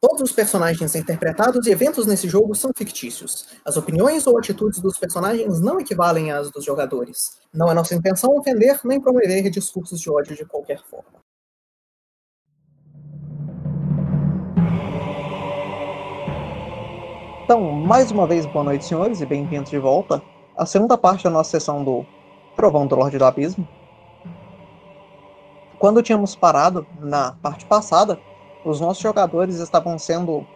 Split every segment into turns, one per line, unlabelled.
Todos os personagens interpretados e eventos nesse jogo são fictícios. As opiniões ou atitudes dos personagens não equivalem às dos jogadores. Não é nossa intenção ofender nem promover discursos de ódio de qualquer forma.
Então, mais uma vez, boa noite, senhores, e bem-vindos de volta à segunda parte da nossa sessão do Trovão do Lorde do Abismo. Quando tínhamos parado na parte passada, os nossos jogadores estavam sendo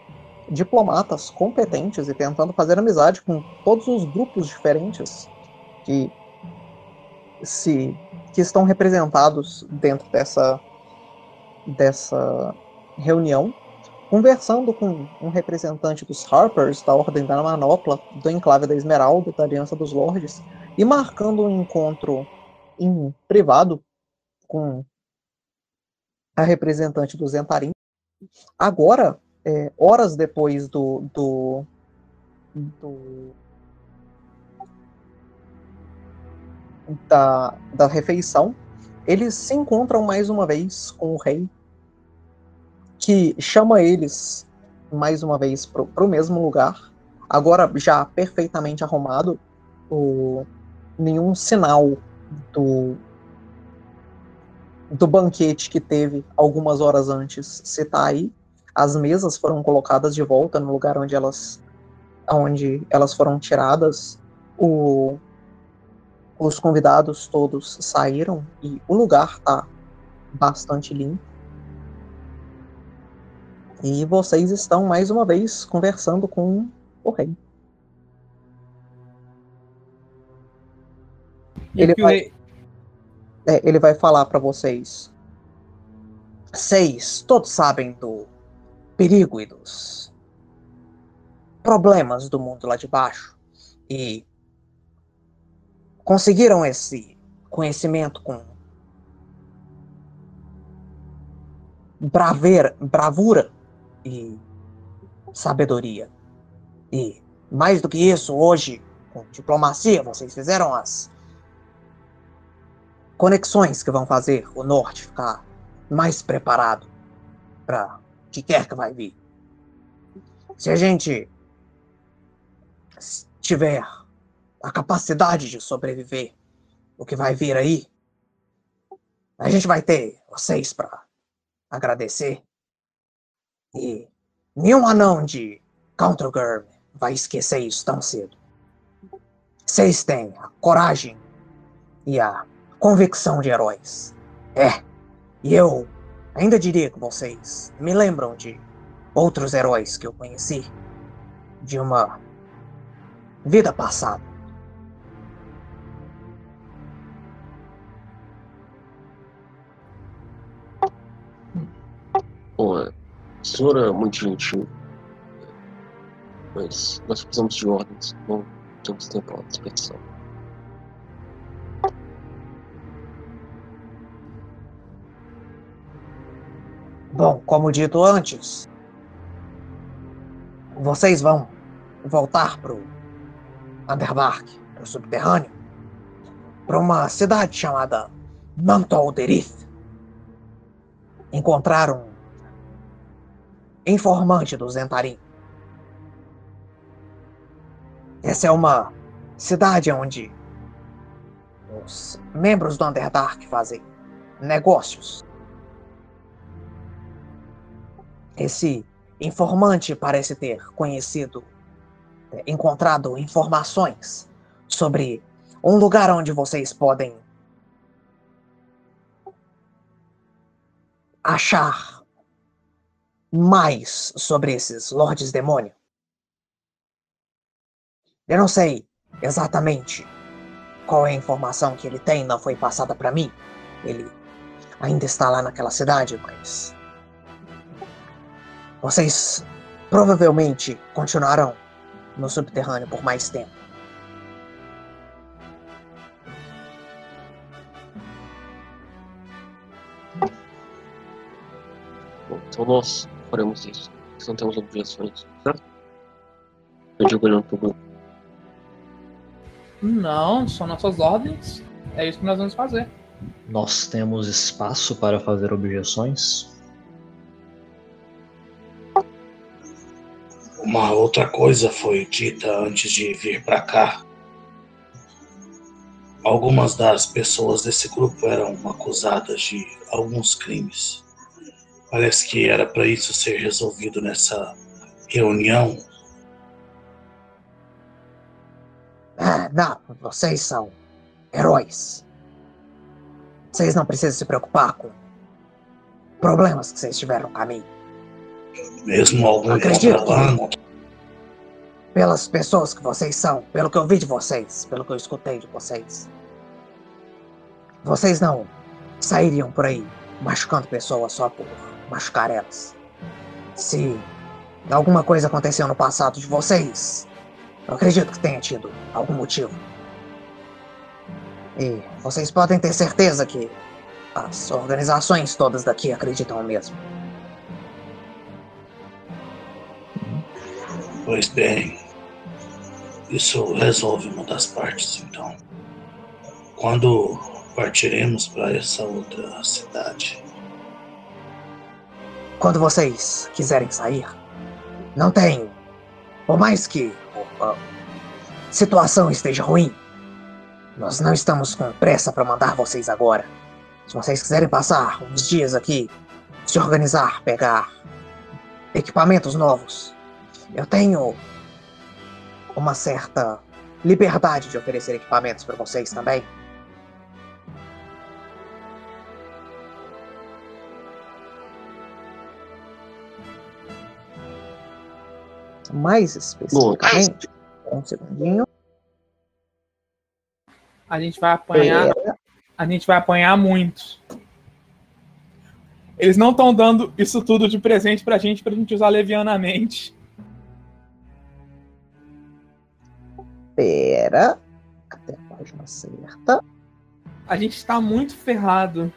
diplomatas competentes e tentando fazer amizade com todos os grupos diferentes que se que estão representados dentro dessa dessa reunião, conversando com um representante dos Harpers, da Ordem da Manopla, do Enclave da Esmeralda, da Aliança dos Lordes, e marcando um encontro em privado com a representante do Zentarim, Agora, é, horas depois do, do, do da, da refeição, eles se encontram mais uma vez com o rei, que chama eles mais uma vez para o mesmo lugar, agora já perfeitamente arrumado, o, nenhum sinal do, do banquete que teve algumas horas antes se tá aí. As mesas foram colocadas de volta no lugar onde elas, onde elas foram tiradas. O, os convidados todos saíram e o lugar tá bastante limpo. E vocês estão mais uma vez conversando com o rei. Ele vai, é, ele vai falar para vocês. Seis, todos sabem do perigo e dos problemas do mundo lá de baixo. E conseguiram esse conhecimento com braveira, bravura e sabedoria. E mais do que isso, hoje, com diplomacia, vocês fizeram as conexões que vão fazer o norte ficar mais preparado para o que quer que vai vir. Se a gente tiver a capacidade de sobreviver o que vai vir aí, a gente vai ter vocês para agradecer. E nenhum anão de Countergirl vai esquecer isso tão cedo. Vocês têm a coragem e a convicção de heróis. É, e eu ainda diria que vocês me lembram de outros heróis que eu conheci de uma vida passada.
Bom, a senhora é muito gentil, mas nós precisamos de ordens, não temos tempo para dispersão.
Bom, como dito antes, vocês vão voltar pro Underdark, pro subterrâneo, para uma cidade chamada Mantoalderith. Encontraram um informante do Zentarim. Essa é uma cidade onde os membros do Underdark fazem negócios Esse informante parece ter conhecido, é, encontrado informações sobre um lugar onde vocês podem achar mais sobre esses Lordes Demônio. Eu não sei exatamente qual é a informação que ele tem, não foi passada para mim. Ele ainda está lá naquela cidade, mas vocês provavelmente continuarão no subterrâneo por mais tempo.
Bom, então nós faremos isso. Não temos objeções, certo? Eu digo olhando pro grupo.
Não, são nossas ordens. É isso que nós vamos fazer.
Nós temos espaço para fazer objeções? Uma outra coisa foi dita antes de vir para cá. Algumas das pessoas desse grupo eram acusadas de alguns crimes. Parece que era para isso ser resolvido nessa reunião.
Ah, não, vocês são heróis. Vocês não precisam se preocupar com problemas que vocês tiveram no caminho.
Mesmo algum contrabando.
Pelas pessoas que vocês são, pelo que eu vi de vocês, pelo que eu escutei de vocês. Vocês não sairiam por aí machucando pessoas só por machucar elas. Se alguma coisa aconteceu no passado de vocês, eu acredito que tenha tido algum motivo. E vocês podem ter certeza que as organizações todas daqui acreditam o mesmo.
Pois bem, isso resolve uma das partes, então. Quando partiremos para essa outra cidade?
Quando vocês quiserem sair, não tem. Por mais que a situação esteja ruim, nós não estamos com pressa para mandar vocês agora. Se vocês quiserem passar uns dias aqui, se organizar, pegar equipamentos novos, eu tenho uma certa liberdade de oferecer equipamentos para vocês também.
Mais especificamente, um segundinho.
A gente vai apanhar.
Pera.
A gente vai apanhar muito. Eles não estão dando isso tudo de presente pra gente, pra gente usar levianamente.
Pera. Cadê a página certa?
A gente tá muito ferrado.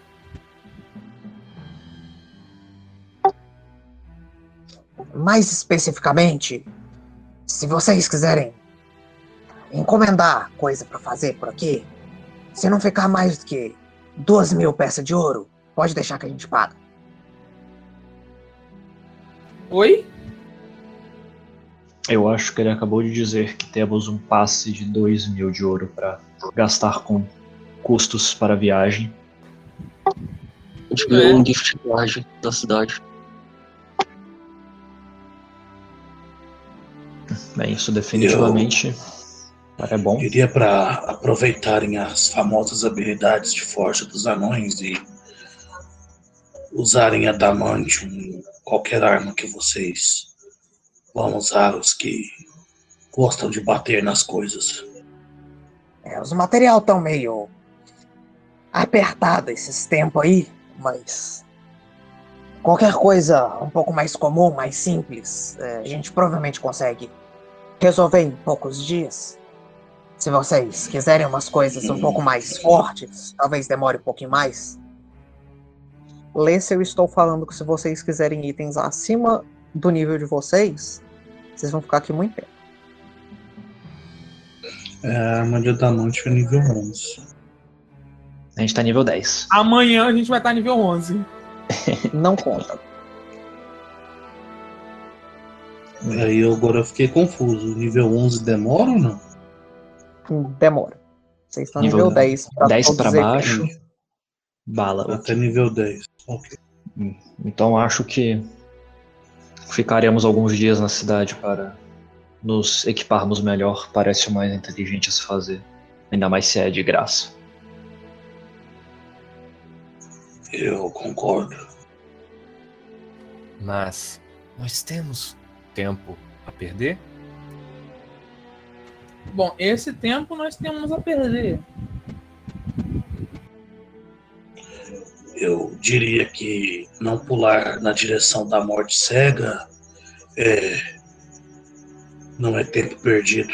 Mais especificamente, se vocês quiserem encomendar coisa para fazer por aqui, se não ficar mais do que duas mil peças de ouro, pode deixar que a gente paga.
Oi?
Eu acho que ele acabou de dizer que temos um passe de 2 mil de ouro para gastar com custos para a viagem.
A gente ganhou um gift card da cidade.
Bem, isso definitivamente é bom.
Iria para aproveitarem as famosas habilidades de forja dos anões e usarem adamantium, qualquer arma que vocês vão usar, os que gostam de bater nas coisas.
É, os material estão meio apertado esses tempos aí, mas qualquer coisa um pouco mais comum, mais simples, é, a gente provavelmente consegue resolver em poucos dias. Se vocês quiserem umas coisas um pouco mais fortes, talvez demore um pouquinho mais.
Lê se eu estou falando que se vocês quiserem itens acima do nível de vocês, vocês vão ficar aqui muito tempo.
É, a arma de adamante é nível 11.
A gente tá nível 10.
Amanhã a gente vai estar nível 11.
Não conta.
Aí eu agora fiquei confuso. Nível 11 demora ou não?
Demora. Vocês estão
Nível
nível 10. pra
10
todos
para baixo, bala.
Até nível 10. Ok.
Então acho que ficaremos alguns dias na cidade para nos equiparmos melhor. Parece o mais inteligente a se fazer. Ainda mais se é de graça.
Eu concordo.
Mas nós temos tempo a perder?
Bom, esse tempo nós temos a perder.
Eu diria que não pular na direção da morte cega é. Não é tempo perdido.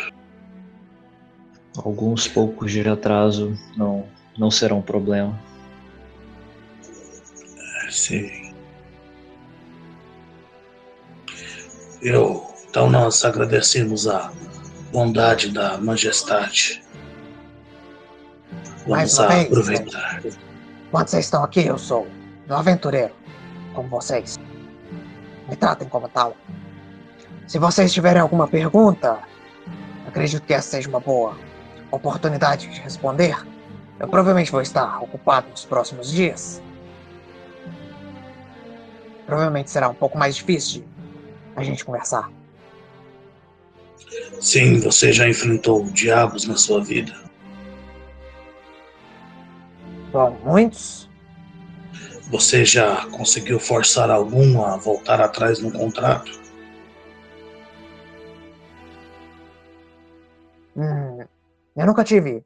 Alguns poucos de atraso não, não serão um problema.
Sim. Eu. Então nós agradecemos a bondade da majestade.
Mais
Vamos
vez,
aproveitar.
Quando vocês estão aqui, eu sou um aventureiro, como vocês. Me tratem como tal. Se vocês tiverem alguma pergunta, acredito que essa seja uma boa oportunidade de responder. Eu provavelmente vou estar ocupado nos próximos dias. Provavelmente será um pouco mais difícil a gente conversar.
Sim, você já enfrentou diabos na sua vida.
Bom, muitos.
Você já conseguiu forçar algum a voltar atrás no contrato?
Hum, eu nunca tive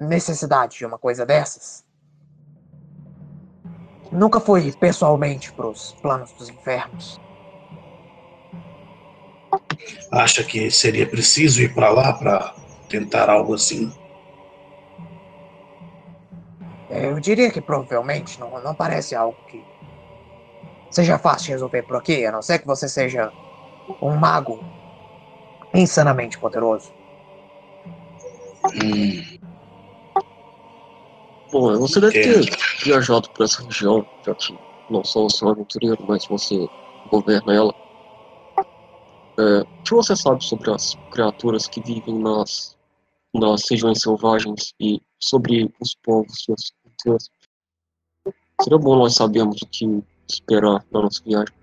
necessidade de uma coisa dessas. Nunca fui pessoalmente pros planos dos infernos.
Acha que seria preciso ir para lá para tentar algo assim?
Eu diria que provavelmente não, não parece algo que seja fácil de resolver por aqui, a não ser que você seja um mago insanamente poderoso.
Hum,
Bom, você deve ter viajado por essa região, já que não você é um aventureiro, mas você governa ela. É, o que você sabe sobre as criaturas que vivem nas, nas regiões selvagens e sobre os povos e as Seria bom nós sabermos o que esperar na nossa viagem.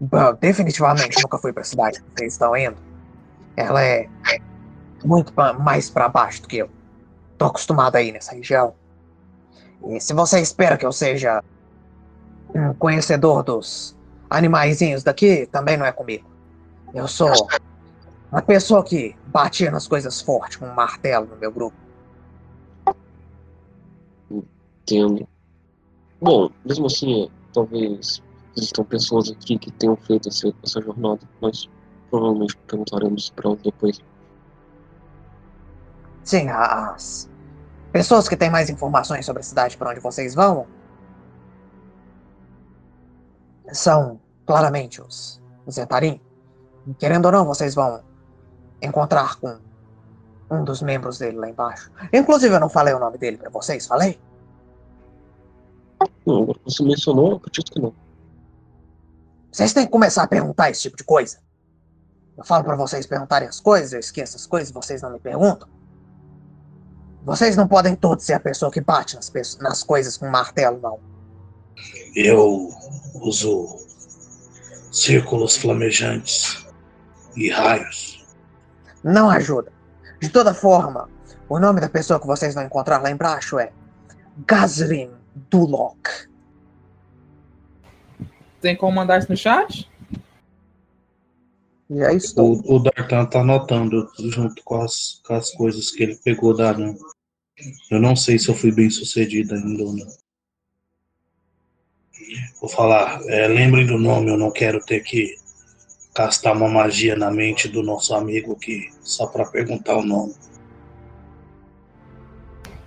Bom, definitivamente nunca fui pra cidade que vocês estão indo. Ela é muito pa- mais pra baixo do que eu. Tô acostumado aí nessa região. E se você espera que eu seja um conhecedor dos animaizinhos daqui, também não é comigo. Eu sou uma pessoa que batia nas coisas fortes com um martelo no meu grupo.
Entendo. Bom, mesmo assim, é, talvez existam pessoas aqui que tenham feito essa, essa jornada, mas provavelmente perguntaremos para elas depois.
Sim, as pessoas que têm mais informações sobre a cidade para onde vocês vão são claramente os Zetarim. Querendo ou não, vocês vão encontrar com um dos membros dele lá embaixo. Inclusive, eu não falei o nome dele para vocês, falei?
Não, você mencionou, acredito que não.
Vocês têm que começar a perguntar esse tipo de coisa. Eu falo para vocês perguntarem as coisas, eu esqueço as coisas e vocês não me perguntam. Vocês não podem todos ser a pessoa que bate nas, nas coisas com martelo, não.
eu uso círculos flamejantes e raios.
Não ajuda. De toda forma, o nome da pessoa que vocês vão encontrar lá embaixo é Gazrin Dulok.
Tem como mandar isso no chat?
Já estou.
O, o Dartan tá anotando junto com as, com as coisas que ele pegou da Aran. Eu não sei se eu fui bem sucedido ainda ou não. Vou falar, é, lembrem do nome, eu não quero ter que castar uma magia na mente do nosso amigo aqui, só para perguntar o nome.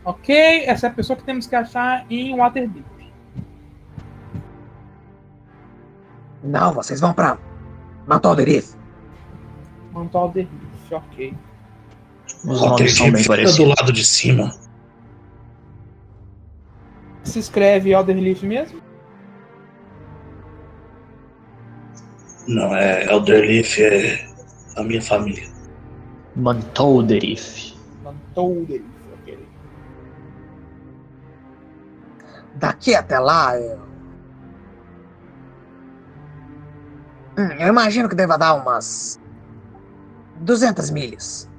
Ok, essa é a pessoa que temos que achar em Waterdeep.
Não, vocês vão pra Mantolderith.
Mantal de Riff, ok.
Os nomes são bem
fica do lado de cima.
Se escreve Elderleaf mesmo?
Não, é Elderleaf, é a minha família.
Mantolderif.
Mantou
Daqui até lá, eu... Hum, eu imagino que deva dar umas 200 milhas.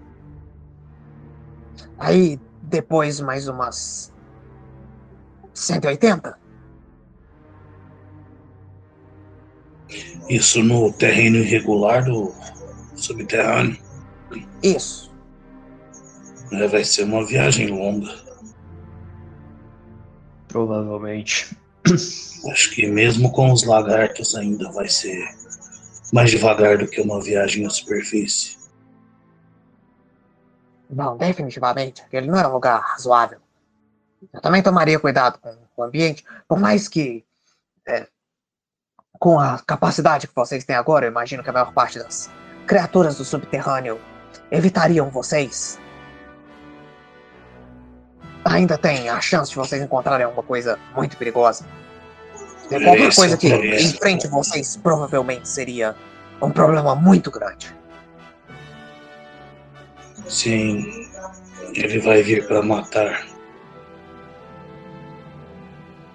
Aí, depois mais umas 180?
Isso no terreno irregular do subterrâneo.
Isso.
né, vai ser uma viagem longa.
Provavelmente.
Acho que mesmo com os lagartos ainda vai ser mais devagar do que uma viagem à superfície.
Bom, definitivamente, aquele não é um lugar razoável. Eu também tomaria cuidado com o ambiente, por mais que, é, com a capacidade que vocês têm agora, eu imagino que a maior parte das criaturas do subterrâneo evitariam vocês. Ainda tem a chance de vocês encontrarem alguma coisa muito perigosa. Qualquer coisa
é
que
problema.
enfrente vocês provavelmente seria um problema muito grande.
Sim, ele vai vir para matar.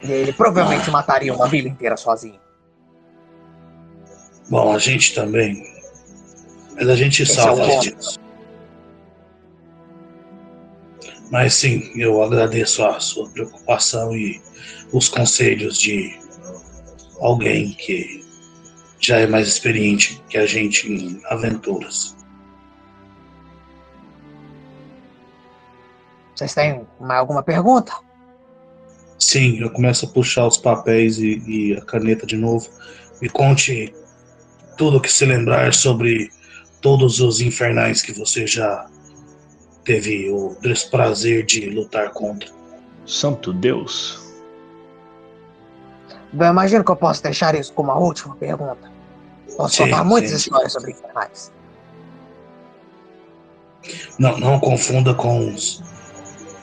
Ele provavelmente mataria uma vila inteira sozinho.
Bom, a gente também. Mas a gente
Esse é
salva
ponto.
disso. Mas sim, eu agradeço a sua preocupação e os conselhos de alguém que já é mais experiente que a gente em aventuras.
Vocês têm mais alguma pergunta?
Sim, eu começo a puxar os papéis e, e a caneta de novo. Me conte tudo o que se lembrar sobre todos os infernais que você já teve o desprazer de lutar contra.
Santo Deus.
Eu imagino que eu posso deixar isso como a última pergunta. Posso
Sim,
contar muitas
sim, sim.
histórias sobre infernais.
Não, não confunda com os,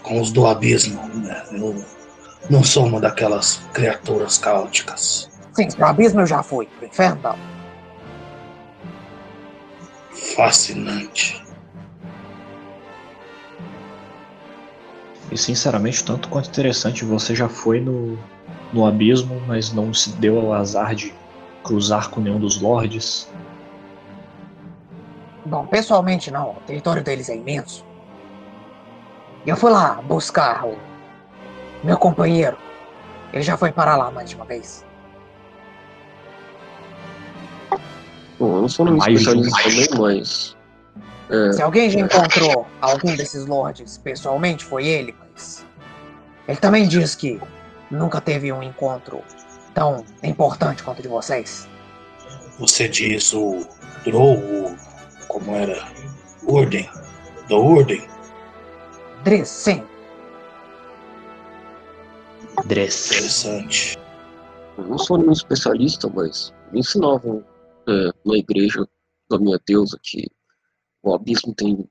com os do abismo. Né? Eu não sou uma daquelas criaturas caóticas.
Sim, pro abismo eu já fui, pro inferno não.
Fascinante.
E sinceramente, tanto quanto interessante, você já foi no, no abismo, mas não se deu ao azar de cruzar com nenhum dos lords.
Bom, pessoalmente não, o território deles é imenso. E eu fui lá buscar o meu companheiro. Ele já foi para lá mais de uma vez.
Bom, eu não sou
um.
especialista também, mas. É,
Se alguém já encontrou algum desses lords pessoalmente, foi ele, mas. Ele também diz que nunca teve um encontro tão importante quanto o de vocês.
Você diz o Drow, como era? Urden. Do Urden.
Driz, sim.
Dress.
Interessante.
eu não sou nenhum especialista, mas me ensinavam é, na igreja da minha deusa que o abismo tem,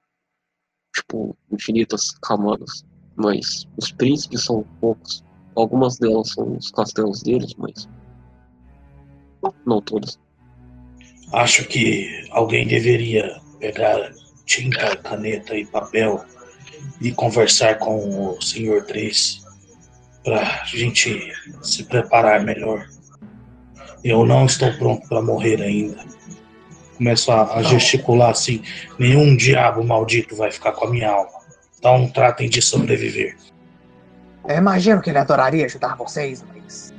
tipo, infinitas camadas, mas os príncipes são poucos. Algumas delas são os castelos deles, mas. Não todas.
Acho que alguém deveria pegar tinta, caneta e papel e conversar com o Sr. Driz para gente se preparar melhor. Eu não estou pronto para morrer ainda. Começo a, a gesticular assim: nenhum diabo maldito vai ficar com a minha alma. Então tratem de sobreviver.
Eu imagino que ele adoraria ajudar vocês, mas.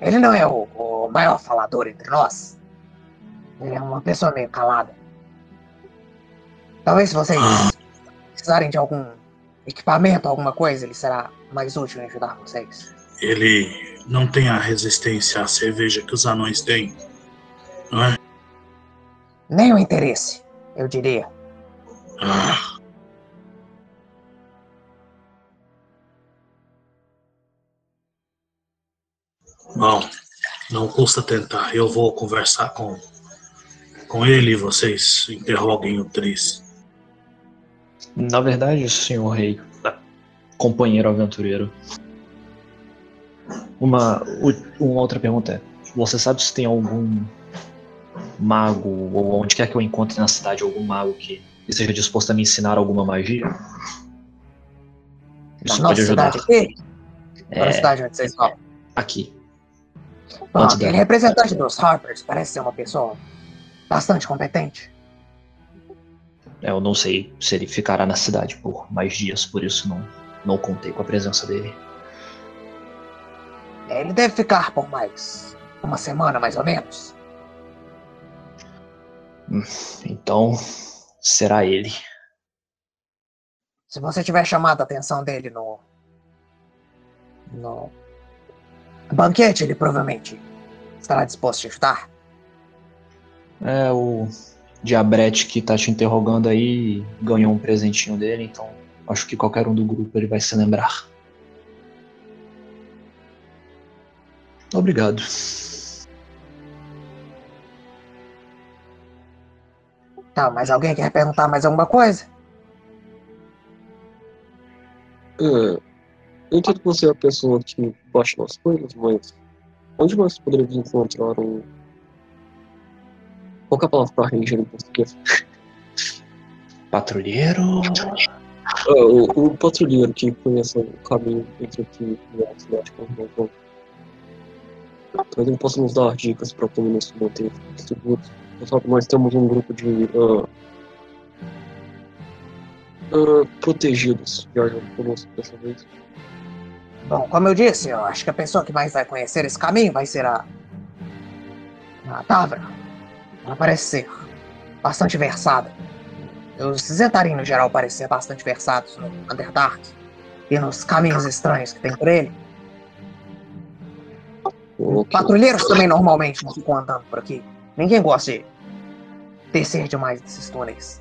Ele não é o, o maior falador entre nós. Ele é uma pessoa meio calada. Talvez se vocês precisarem de algum equipamento, alguma coisa, ele será mais útil em ajudar vocês.
Ele não tem a resistência à cerveja que os anões têm, não é?
Nem o interesse, eu diria.
Ah. Bom, não custa tentar. Eu vou conversar com, com ele e vocês interroguem o Tris.
Na verdade, senhor rei, companheiro aventureiro, uma, uma outra pergunta é: você sabe se tem algum mago, ou onde quer que eu encontre na cidade, algum mago que esteja disposto a me ensinar alguma magia?
Na
Isso
nossa
pode ajudar.
cidade aqui,
É,
cidade onde vocês vão.
aqui.
Bom,
Antes
aquele
dela.
representante dos Harpers parece ser uma pessoa bastante competente.
É, Eu não sei se ele ficará na cidade por mais dias, por isso não, não contei com a presença dele.
Ele deve ficar por mais uma semana, mais ou menos.
Então, será ele.
Se você tiver chamado a atenção dele no. no. banquete, ele provavelmente estará disposto a ajudar.
É o Diabrete que tá te interrogando aí ganhou um presentinho dele, então acho que qualquer um do grupo ele vai se lembrar. Obrigado.
Tá, mas alguém quer perguntar mais alguma coisa?
É, eu entendo que você é a pessoa que baixa nas coisas, mas onde nós poderíamos encontrar um,
Qual que é a palavra pra ranger em português?
Patrulheiro.
Ah, o, o patrulheiro que conhece o caminho entre aqui e a cidade de Cornwall. Talvez ele possa nos dar dicas para como nos manter seguros. Você sabe, nós temos um grupo de ah, ah, protegidos viajando conosco dessa vez.
Bom, como eu disse, eu acho que a pessoa que mais vai conhecer esse caminho vai ser a. a Tavra. Ela parece ser bastante versada. Os Zentarim, no geral, parecem ser bastante versados no Underdark e nos caminhos estranhos que tem por ele.
Ok.
Patrulheiros também normalmente não ficam andando por aqui. Ninguém gosta de descer demais desses túneis.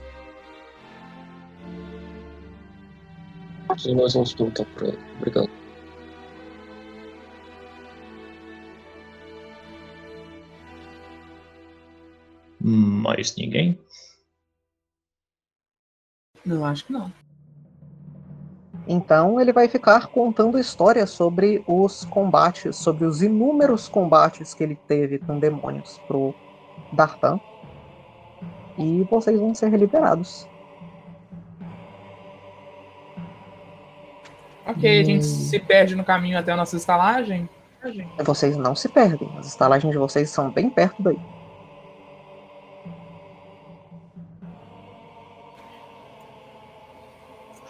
E nós vamos perguntar pra ela. Obrigado.
Mais ninguém?
Eu acho que não.
Então ele vai ficar contando histórias sobre os combates, sobre os inúmeros combates que ele teve com demônios pro Dartan. E vocês vão ser liberados.
Ok, a gente
Hum.
se perde no caminho até a nossa estalagem.
Vocês não se perdem. As estalagens de vocês são bem perto daí.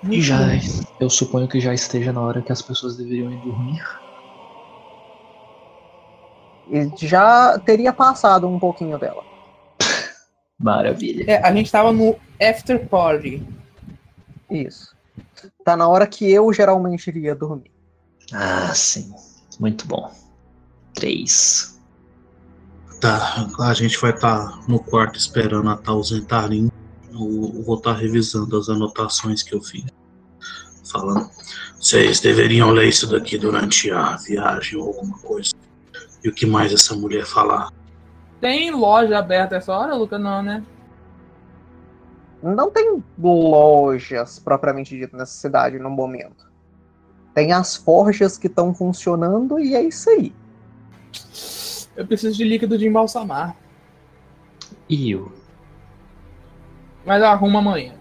E já, eu suponho que já esteja na hora que as pessoas deveriam ir dormir.
E já teria passado um pouquinho dela.
Maravilha.
É, a gente tava no after party.
Isso. Tá na hora que eu geralmente iria dormir.
Ah, sim. Muito bom. Três.
Tá, a gente vai estar no quarto esperando a tal Zentarim. Eu vou estar revisando as anotações que eu fiz. Falando. Vocês deveriam ler isso daqui durante a viagem ou alguma coisa. E o que mais essa mulher falar?
Tem loja aberta essa hora, Luca? Não, né?
Não tem lojas propriamente dito nessa cidade no momento. Tem as forjas que estão funcionando e é isso aí.
Eu preciso de líquido de embalsamar.
E eu?
Mas eu arrumo amanhã.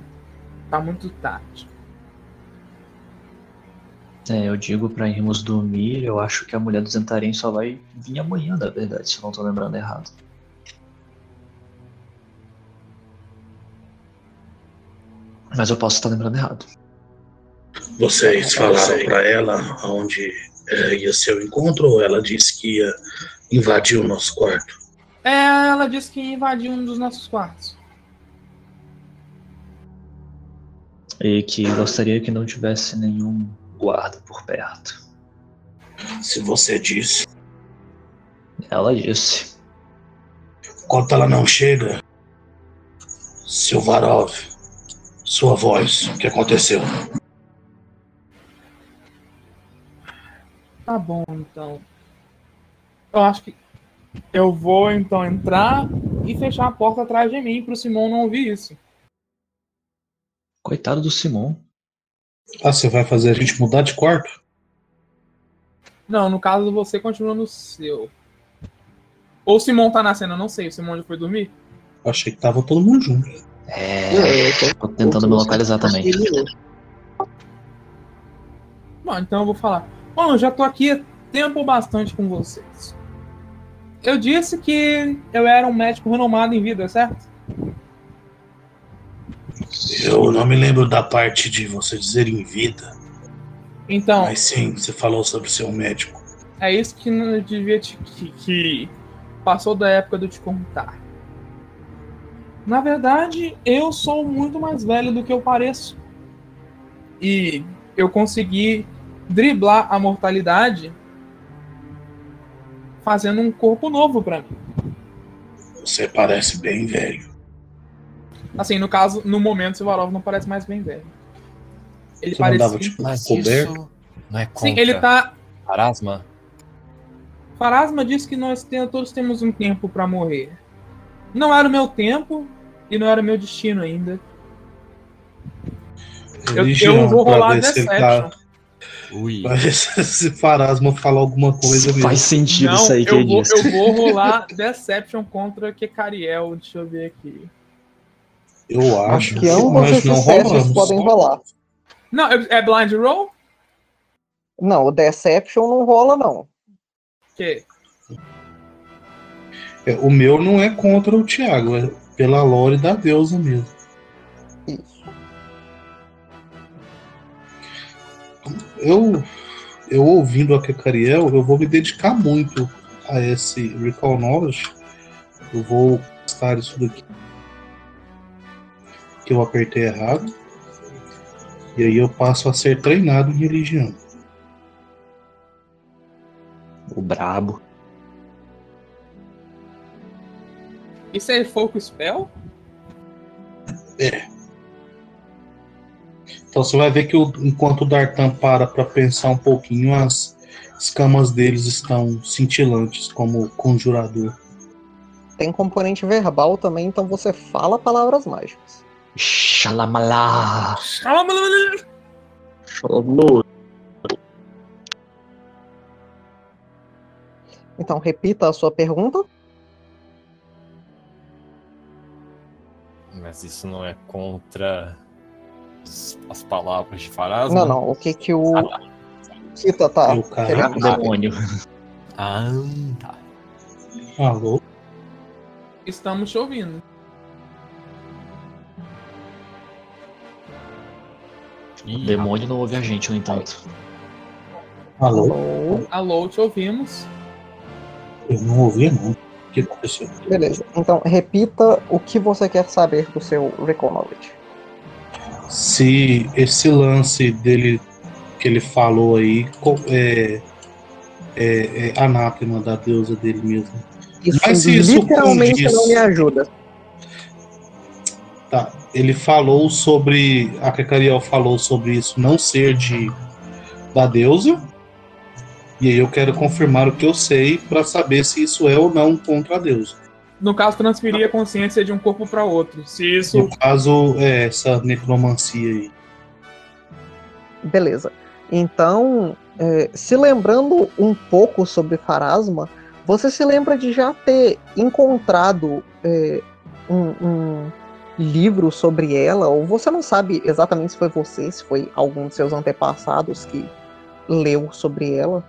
Tá muito tarde.
É, eu digo pra irmos dormir, eu acho que a mulher do Zentarim só vai vir amanhã, na verdade, se eu não tô lembrando errado. Mas eu posso estar lembrando errado.
Vocês falaram pra ela onde é, ia ser o encontro ou ela disse que ia invadir o nosso quarto?
É, ela disse que invadiu um dos nossos quartos.
E que gostaria que não tivesse nenhum guarda por perto.
Se você disse.
Ela disse.
Enquanto ela não chega, Silvarov, sua voz, o que aconteceu?
Tá bom, então. Eu acho que eu vou então entrar e fechar a porta atrás de mim pro Simon não ouvir isso.
Coitado do Simon.
Ah, você vai fazer a gente mudar de quarto?
Não, no caso você continua no seu. Ou o Simon tá na cena, eu não sei. O Simon já foi dormir?
Eu achei que tava todo mundo junto.
É. Tô tentando me localizar também.
Bom, então eu vou falar. Bom, eu já tô aqui tempo bastante com vocês. Eu disse que eu era um médico renomado em vida, certo?
Eu não me lembro da parte de você dizer em vida,
Então,
mas sim, você falou sobre ser um médico.
é isso que não devia te. Que, que passou da época de eu te contar. Na verdade, eu sou muito mais velho do que eu pareço. E eu consegui driblar a mortalidade fazendo um corpo novo pra mim.
Você parece bem velho.
Assim, no caso, no momento, Sivarov não parece mais bem velho. Ele
Você não
parecia.
dava, tipo,
Mas
coberto?
isso não é contra
Sim, ele tá.
Parasma?
Farasma disse que nós todos temos um tempo pra morrer. Não era o meu tempo e não era o meu destino ainda. Eu,
Religião,
eu vou
pra
rolar
ele
Deception.
tá-
Ui.
Se Farasma falar alguma coisa mesmo.
Faz sentido
Não,
isso aí que
eu
ele
vou,
disse.
eu vou rolar Deception contra Kekariel. Deixa eu ver aqui.
Eu acho,
que ambos
mas
esses
não
testes
rolamos.
podem rolar.
Não, é é blind roll?
Não, o Deception não rola, não.
Que?
É, o meu não é contra o Thiago, é pela lore da deusa mesmo.
Isso.
Eu, eu ouvindo a Kekariel, eu vou me dedicar muito a esse Recall Knowledge. Eu vou testar isso daqui. Que eu apertei errado. E aí eu passo a ser treinado em religião.
O brabo.
Isso é Folk Spell?
Então você vai ver que o- enquanto o Dartan para para pensar um pouquinho, as escamas deles estão cintilantes como conjurador.
Tem componente verbal também, então você fala palavras mágicas.
Xalamalá.
Chamou.
Então repita a sua pergunta.
Mas isso não é contra as, as palavras de Farasma?
Não, não. O que que o Kita tá
Eu, cara.
querendo saber?
Demônio.
Ah, tá.
Alô?
Estamos te ouvindo.
Ih,
demônio não ouve a gente, no entanto.
Alô?
Alô?
Te ouvimos.
Eu não ouvi, não. O que aconteceu?
Beleza. Então repita o que você quer saber do seu Recall Knowledge.
Se esse lance dele que ele falou aí é, é, é anátema da deusa dele mesmo.
Isso,
Mas se isso
literalmente
condiz-
não me ajuda.
Tá. Ele falou sobre. A Kekariel falou sobre isso não ser de da deusa. E aí eu quero confirmar o que eu sei para saber se isso é ou não contra a deusa.
No caso, transferir a consciência de um corpo para outro. Se isso.
No caso, é essa necromancia aí.
Beleza. Então, é, se lembrando um pouco sobre Farasma, você se lembra de já ter encontrado é, um, um livro sobre ela, ou você não sabe exatamente se foi você, se foi algum de seus antepassados que leu sobre ela.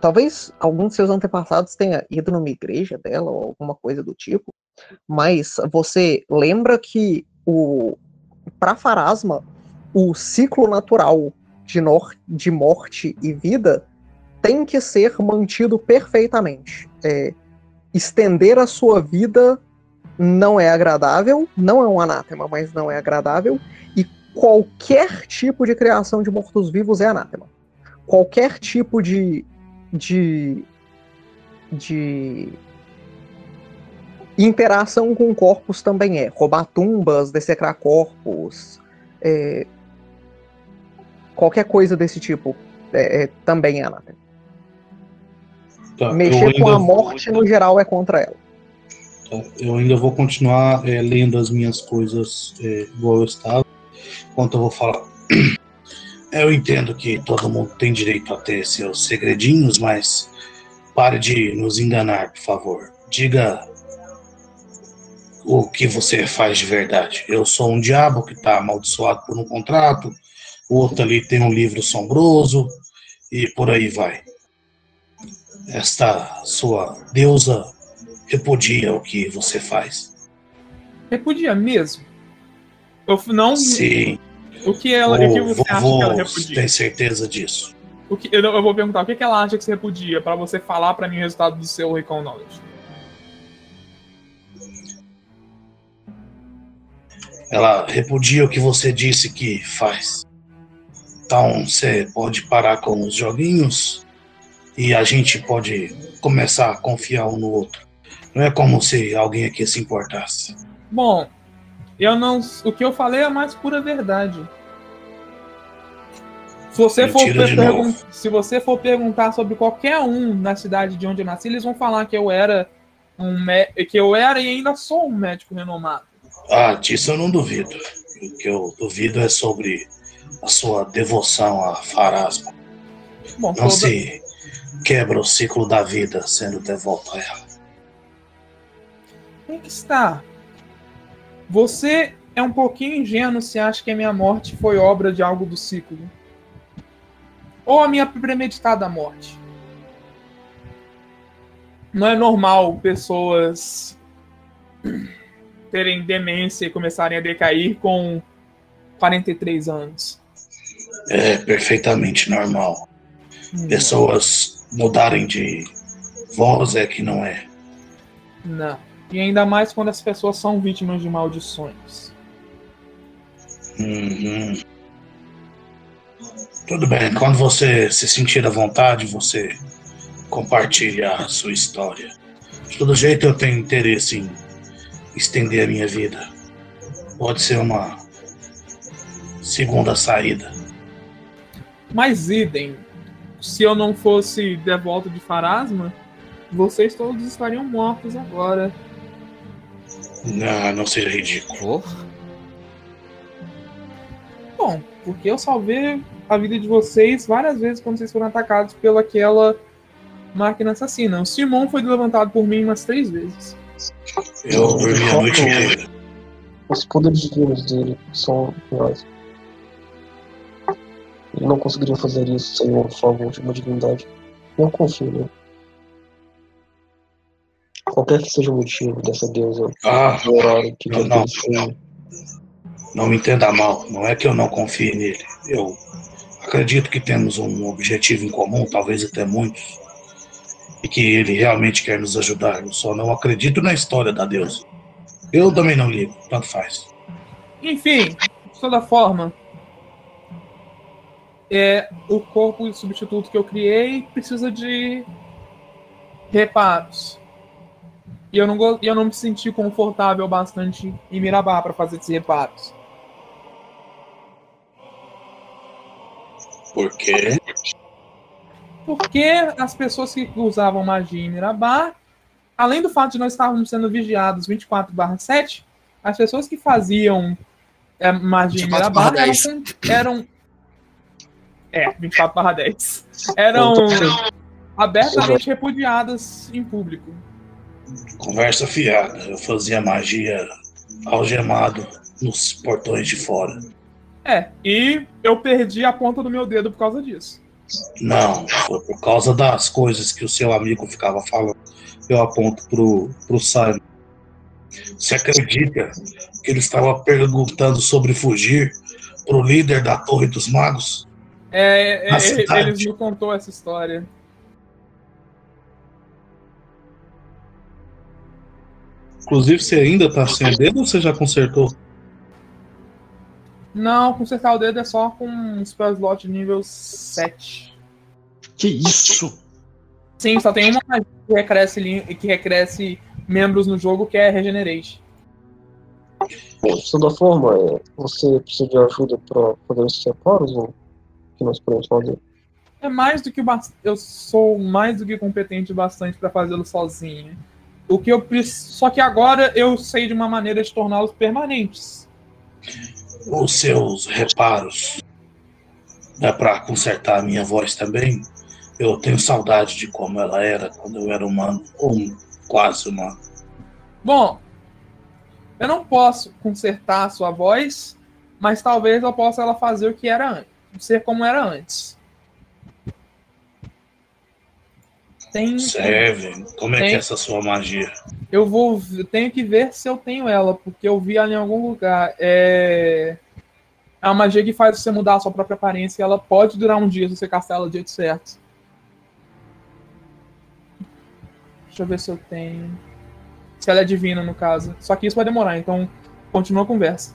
Talvez algum de seus antepassados tenha ido numa igreja dela ou alguma coisa do tipo. Mas você lembra que o para Farasma, o ciclo natural de, nor de morte e vida tem que ser mantido perfeitamente. É, estender a sua vida não é agradável, não é um anátema, mas não é agradável, e qualquer tipo de criação de mortos-vivos é anátema. Qualquer tipo de. de. de. interação com corpos também é. Roubar tumbas, dessecrar corpos, é, qualquer coisa desse tipo é, é, também é anátema.
Tá,
Mexer com a morte no geral é contra ela.
Eu ainda vou continuar é, lendo as minhas coisas é, igual eu estava, enquanto eu vou falar. Eu entendo que todo mundo tem direito a ter seus segredinhos, mas pare de nos enganar, por favor. Diga o que você faz de verdade. Eu sou um diabo que está amaldiçoado por um contrato, o outro ali tem um livro sombroso, e por aí vai. Esta sua deusa repudia o que você faz.
Repudia mesmo. Eu não.
Sim,
O que ela. O que você acha que
vovô
ela repudia?
tem certeza disso.
O que, eu, eu vou perguntar o que, que ela acha que você repudia para você falar para mim o resultado do seu Recall Knowledge.
Ela repudia o que você disse que faz. Então você pode parar com os joguinhos e a gente pode começar a confiar um no outro. Não é como se alguém aqui se importasse.
Bom, eu não. O que eu falei é a mais pura verdade. Se você, for pergun- se você for perguntar sobre qualquer um na cidade de onde eu nasci, eles vão falar que eu era um mé- que eu era e ainda sou um médico renomado.
Ah, disso eu não duvido. O que eu duvido é sobre a sua devoção a Farasma.
Bom,
Não
toda-
se quebra o ciclo da vida sendo devoto a ela.
Aí que está. Você é um pouquinho ingênuo se acha que a minha morte foi obra de algo do ciclo. Ou a minha premeditada morte. Não é normal pessoas terem demência e começarem a decair com 43 anos.
É perfeitamente normal. Pessoas mudarem de voz é que não é.
Não. E ainda mais quando as pessoas são vítimas de maldições.
Uhum. Tudo bem, quando você se sentir à vontade, você compartilha a sua história. De todo jeito, eu tenho interesse em estender a minha vida. Pode ser uma segunda saída.
Mas idem, se eu não fosse devoto de Farasma, vocês todos estariam mortos agora.
Não, não seja ridículo.
Bom, porque eu salvei a vida de vocês várias vezes quando vocês foram atacados pelaquela máquina assassina. O Simon foi levantado por mim umas três vezes.
Eu dormi a noite inteira.
Os poderes divinos dele são reais. Ele não conseguiria fazer isso sem o favor de uma divindade. Não confio nele. Qualquer que seja o motivo dessa deusa
Ah,
horário que
não, não, não. Não me entenda mal. Não é que eu não confie nele. Eu acredito que temos um objetivo em comum, talvez até muitos. E que ele realmente quer nos ajudar. Eu só não acredito na história da deusa. Eu também não ligo, tanto faz.
Enfim, de toda forma, é, o corpo substituto que eu criei precisa de reparos. E eu não, eu não me senti confortável bastante em Mirabá para fazer esses reparos.
Por quê?
Porque as pessoas que usavam magia em Mirabá, além do fato de nós estarmos sendo vigiados 24/7, as pessoas que faziam é, magia em
24/10.
Mirabá eram, eram. É, 24/10. Eram abertamente repudiadas em público.
Conversa fiada. Eu fazia magia algemado nos portões de fora.
É, e eu perdi a ponta do meu dedo por causa disso.
Não, foi por causa das coisas que o seu amigo ficava falando. Eu aponto pro, pro Simon. Você acredita que ele estava perguntando sobre fugir pro líder da Torre dos Magos?
É, é, é, eles me contou essa história.
Inclusive, você ainda tá sem o dedo ou você já consertou?
Não, consertar o dedo é só com um spell slot nível 7.
Que isso?
Sim, só tem uma magia que recresce, que recresce membros no jogo, que é Regenerate.
Bom, de toda forma, é, você precisa de ajuda para fazer esses reparos ou o que nós podemos fazer?
É mais do que eu sou mais do que competente bastante para fazê-lo sozinho. O que eu preciso, só que agora eu sei de uma maneira de torná-los permanentes.
Os seus reparos dá pra consertar a minha voz também? Eu tenho saudade de como ela era quando eu era humano, ou quase humano.
Bom, eu não posso consertar a sua voz, mas talvez eu possa ela fazer o que era antes, ser como era antes. Tem,
Serve. Como é que é essa sua magia?
eu vou, eu tenho que ver se eu tenho ela, porque eu vi ela em algum lugar. É, é uma magia que faz você mudar a sua própria aparência e ela pode durar um dia se você castar ela do jeito certo. Deixa eu ver se eu tenho. Se ela é divina, no caso. Só que isso vai demorar, então continua a conversa.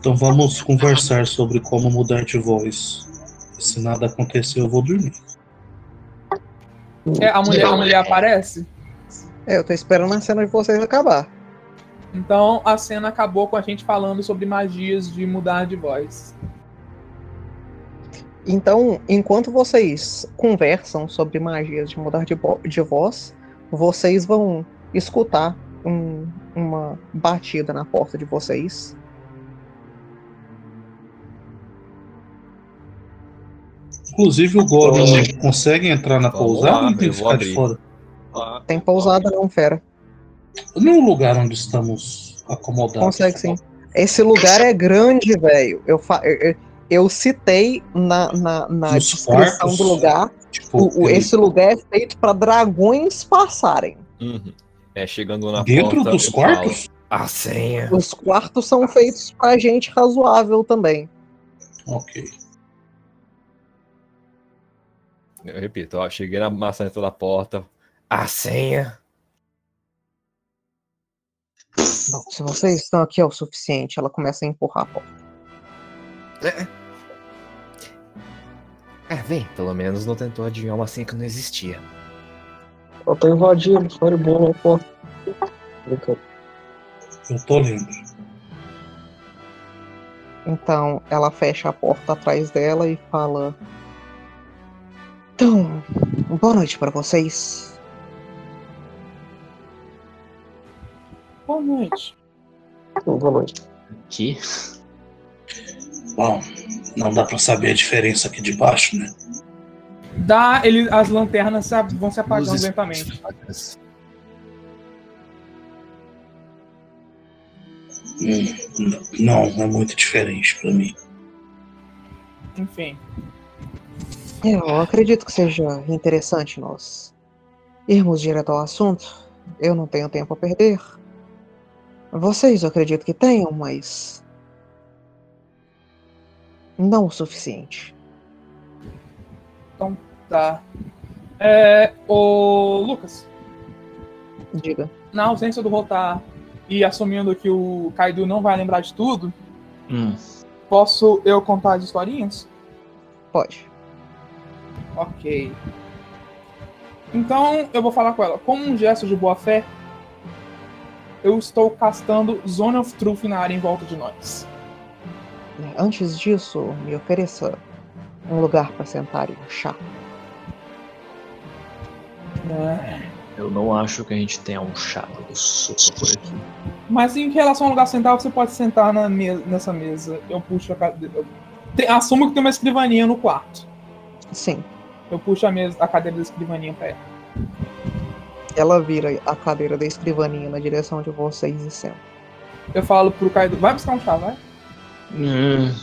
Então vamos conversar sobre como mudar de voz. Se nada acontecer, eu vou dormir.
É, a mulher, a mulher aparece?
É, eu tô esperando a cena de vocês acabar.
Então a cena acabou com a gente falando sobre magias de mudar de voz.
Então, enquanto vocês conversam sobre magias de mudar de, de voz, vocês vão escutar um- uma batida na porta de vocês.
Inclusive o Goblin consegue entrar na
Vamos
pousada
lá,
ou tem que ficar de fora?
Ah,
Tem pousada não, fera.
No lugar onde estamos acomodados.
Consegue sim. Esse lugar é grande, velho. Eu, fa- eu, eu- citei na, na, na descrição
quartos?
do lugar.
Tipo,
O, esse lugar é feito para dragões passarem.
uhum. É, chegando na
dentro
porta,
dos quartos?
falo, A senha.
Os quartos são feitos pra gente razoável também.
Ok.
Eu repito, ó, cheguei na maçaneta da porta. A senha.
Bom, se vocês estão aqui é o suficiente, ela começa a empurrar a porta.
É, vem, pelo menos não tentou adivinhar uma senha que não existia.
Eu tô invadindo, foi bom na porta.
Eu tô lendo.
Então ela fecha a porta atrás dela e fala: Então, boa noite pra vocês.
Boa noite.
Boa noite. Que?
Bom, não dá pra saber a diferença aqui de baixo, né?
Dá, ele, as lanternas vão se apagando
Luzes
lentamente.
Hum, não, é muito diferente pra mim.
Enfim.
Eu acredito que seja interessante nós irmos direto ao assunto. Eu não tenho tempo a perder. Vocês eu acredito que tenham, mas. Não o suficiente.
Tá. É, o Lucas,
Diga.
na ausência do Rotar e assumindo que o Kaido não vai lembrar de tudo,
Hum.
posso eu contar as historinhas?
Pode.
Ok. Então eu vou falar com ela. Como um gesto de boa fé, eu estou castando Zone of Truth na área em volta de nós.
Antes disso, me ofereça um lugar para sentar e um chá.
Eu não acho que a gente tenha um chá por aqui.
Mas em relação ao lugar sentar, você pode sentar na me- nessa mesa. Eu puxo a cadeira. Assumo que tem uma escrivaninha no quarto.
Sim.
Eu puxo a, mesa, a cadeira da escrivaninha pra ela.
Ela vira a cadeira da escrivaninha na direção de vocês e senta.
Eu falo pro Kaido, vai buscar um chá, vai?
Hum.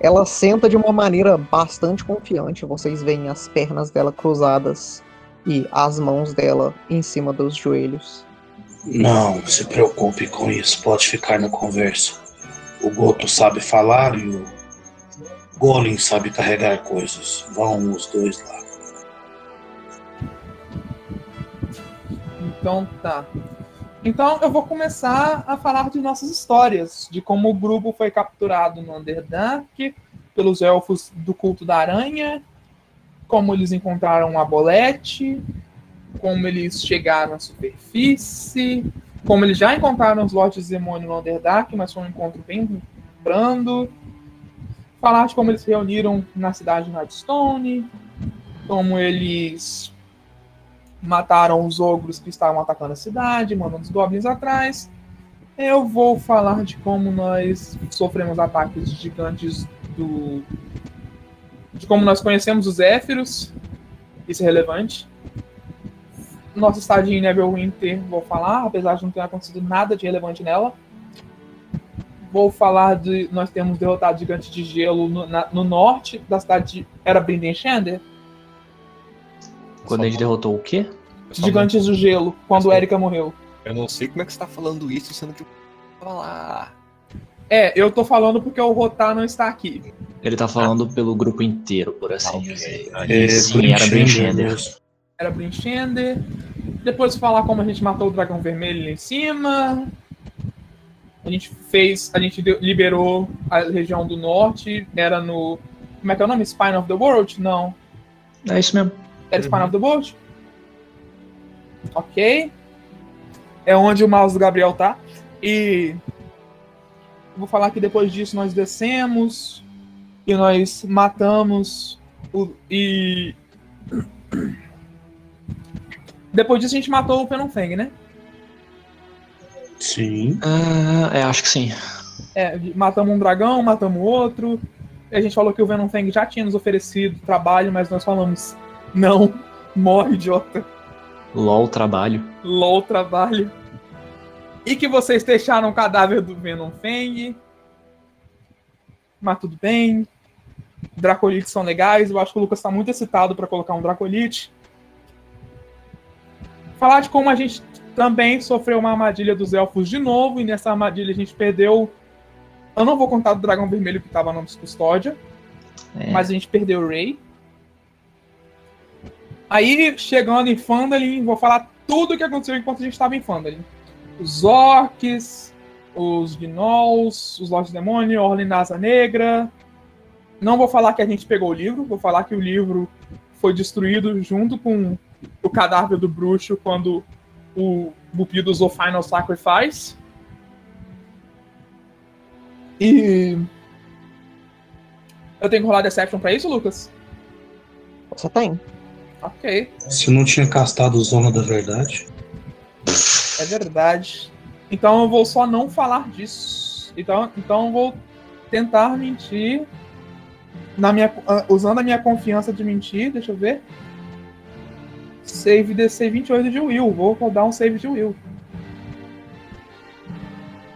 Ela senta de uma maneira bastante confiante. Vocês veem as pernas dela cruzadas e as mãos dela em cima dos joelhos.
Não se preocupe com isso, pode ficar na conversa. O Goto sabe falar e o Golem sabe carregar coisas. Vão os dois lá.
Então tá. Então eu vou começar a falar de nossas histórias, de como o grupo foi capturado no Underdark pelos elfos do culto da aranha, como eles encontraram a bolete, como eles chegaram à superfície, como eles já encontraram os lotes de demônio no Underdark, mas foi um encontro bem brando. Falar de como eles se reuniram na cidade de Nightstone, como eles mataram os ogros que estavam atacando a cidade, mandando os goblins atrás. Eu vou falar de como nós sofremos ataques gigantes do. de como nós conhecemos os Zéfiros. Isso é relevante. Nossa estadia em Neverwinter, vou falar, apesar de não ter acontecido nada de relevante nela. Vou falar de. Nós temos derrotado gigantes de gelo no, na- no norte da cidade de. Era Brindenchander?
Quando a gente derrotou o quê?
Gigantes do Gelo, quando. Erika morreu.
Eu não sei como é que você tá falando isso, sendo que eu tava lá.
É, eu tô falando porque o Rotar não está aqui.
Ele tá falando pelo grupo inteiro, por assim
Ok.
dizer.
É,
E sim, era Brinchender.
Era Brinchender. Depois falar como a gente matou o dragão vermelho lá em cima. A gente fez. A gente deu- liberou a região do norte. Era no. Como é que é o nome? Spine of the World? Não.
É isso mesmo.
Era Spine of the World? Ok. É onde o mouse do Gabriel tá. E. Vou falar que depois disso nós descemos. E nós matamos. O, e. Depois disso a gente matou o Penonfeng, né?
Sim.
Ah, é, acho que sim.
É, matamos um dragão, matamos outro. A gente falou que o Venom Fang já tinha nos oferecido trabalho, mas nós falamos: não, morre, idiota.
LOL trabalho.
LOL trabalho. E que vocês deixaram o cadáver do Venom Fang. Mas tudo bem. Dracolites são legais. Eu acho que o Lucas está muito excitado para colocar um Dracolite. Falar de como a gente também sofreu uma armadilha dos elfos de novo. E nessa armadilha a gente perdeu. Eu não vou contar do dragão vermelho que estava no Custódia.
É.
Mas a gente perdeu o Rey. Aí, chegando em Fandalin, vou falar tudo o que aconteceu enquanto a gente estava em Fandalin. Os orcs, os gnolls, os Lords Demônio, Orlin Asa Negra. Não vou falar que a gente pegou o livro, vou falar que o livro foi destruído junto com o cadáver do bruxo quando o Bupido usou Final Sacrifice. E. Eu tenho que rolar Deception pra isso, Lucas?
Você tem.
Ok,
Você não tinha castado Zona da Verdade?
é verdade. Então eu vou só não falar disso. Então, então eu vou tentar mentir na minha, ah, usando a minha confiança de mentir. Deixa eu ver. Save DC 28 de Will. Vou rodar um save de Will.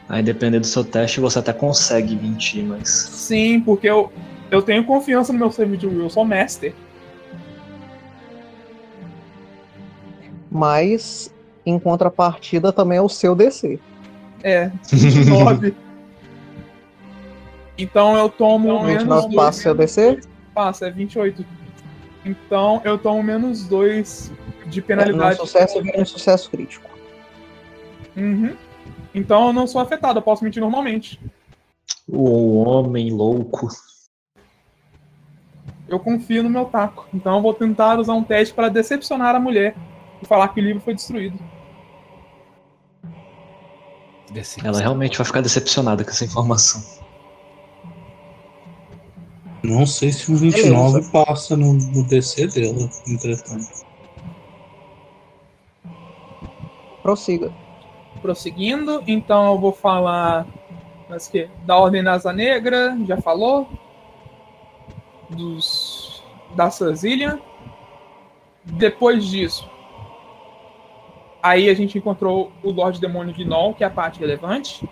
Aí dependendo do seu teste, você até consegue mentir, mas.
Sim, porque eu, eu tenho confiança no meu save de Will. Eu sou master.
Mas, em contrapartida, também é o seu DC.
É, 29. então eu tomo menos
29
dois.
passa seu DC?
Passa, é 28. Então eu tomo menos 2 de
No
penalidade.
sucesso vira um sucesso crítico.
Uhum. Então eu não sou afetado, eu posso mentir normalmente.
O homem louco.
Eu confio no meu taco. Então eu vou tentar usar um teste para decepcionar a mulher e falar que o livro foi destruído.
Decepção.
Ela realmente vai ficar decepcionada com essa informação.
Não sei se o 29 passa no, no DC dela, entretanto.
Prossiga.
Prosseguindo, então eu vou falar mas que da Ordem Asa Negra, já falou. Dos da Sazillian. Depois disso, aí a gente encontrou o Lorde Demônio de Nol, que é a parte relevante.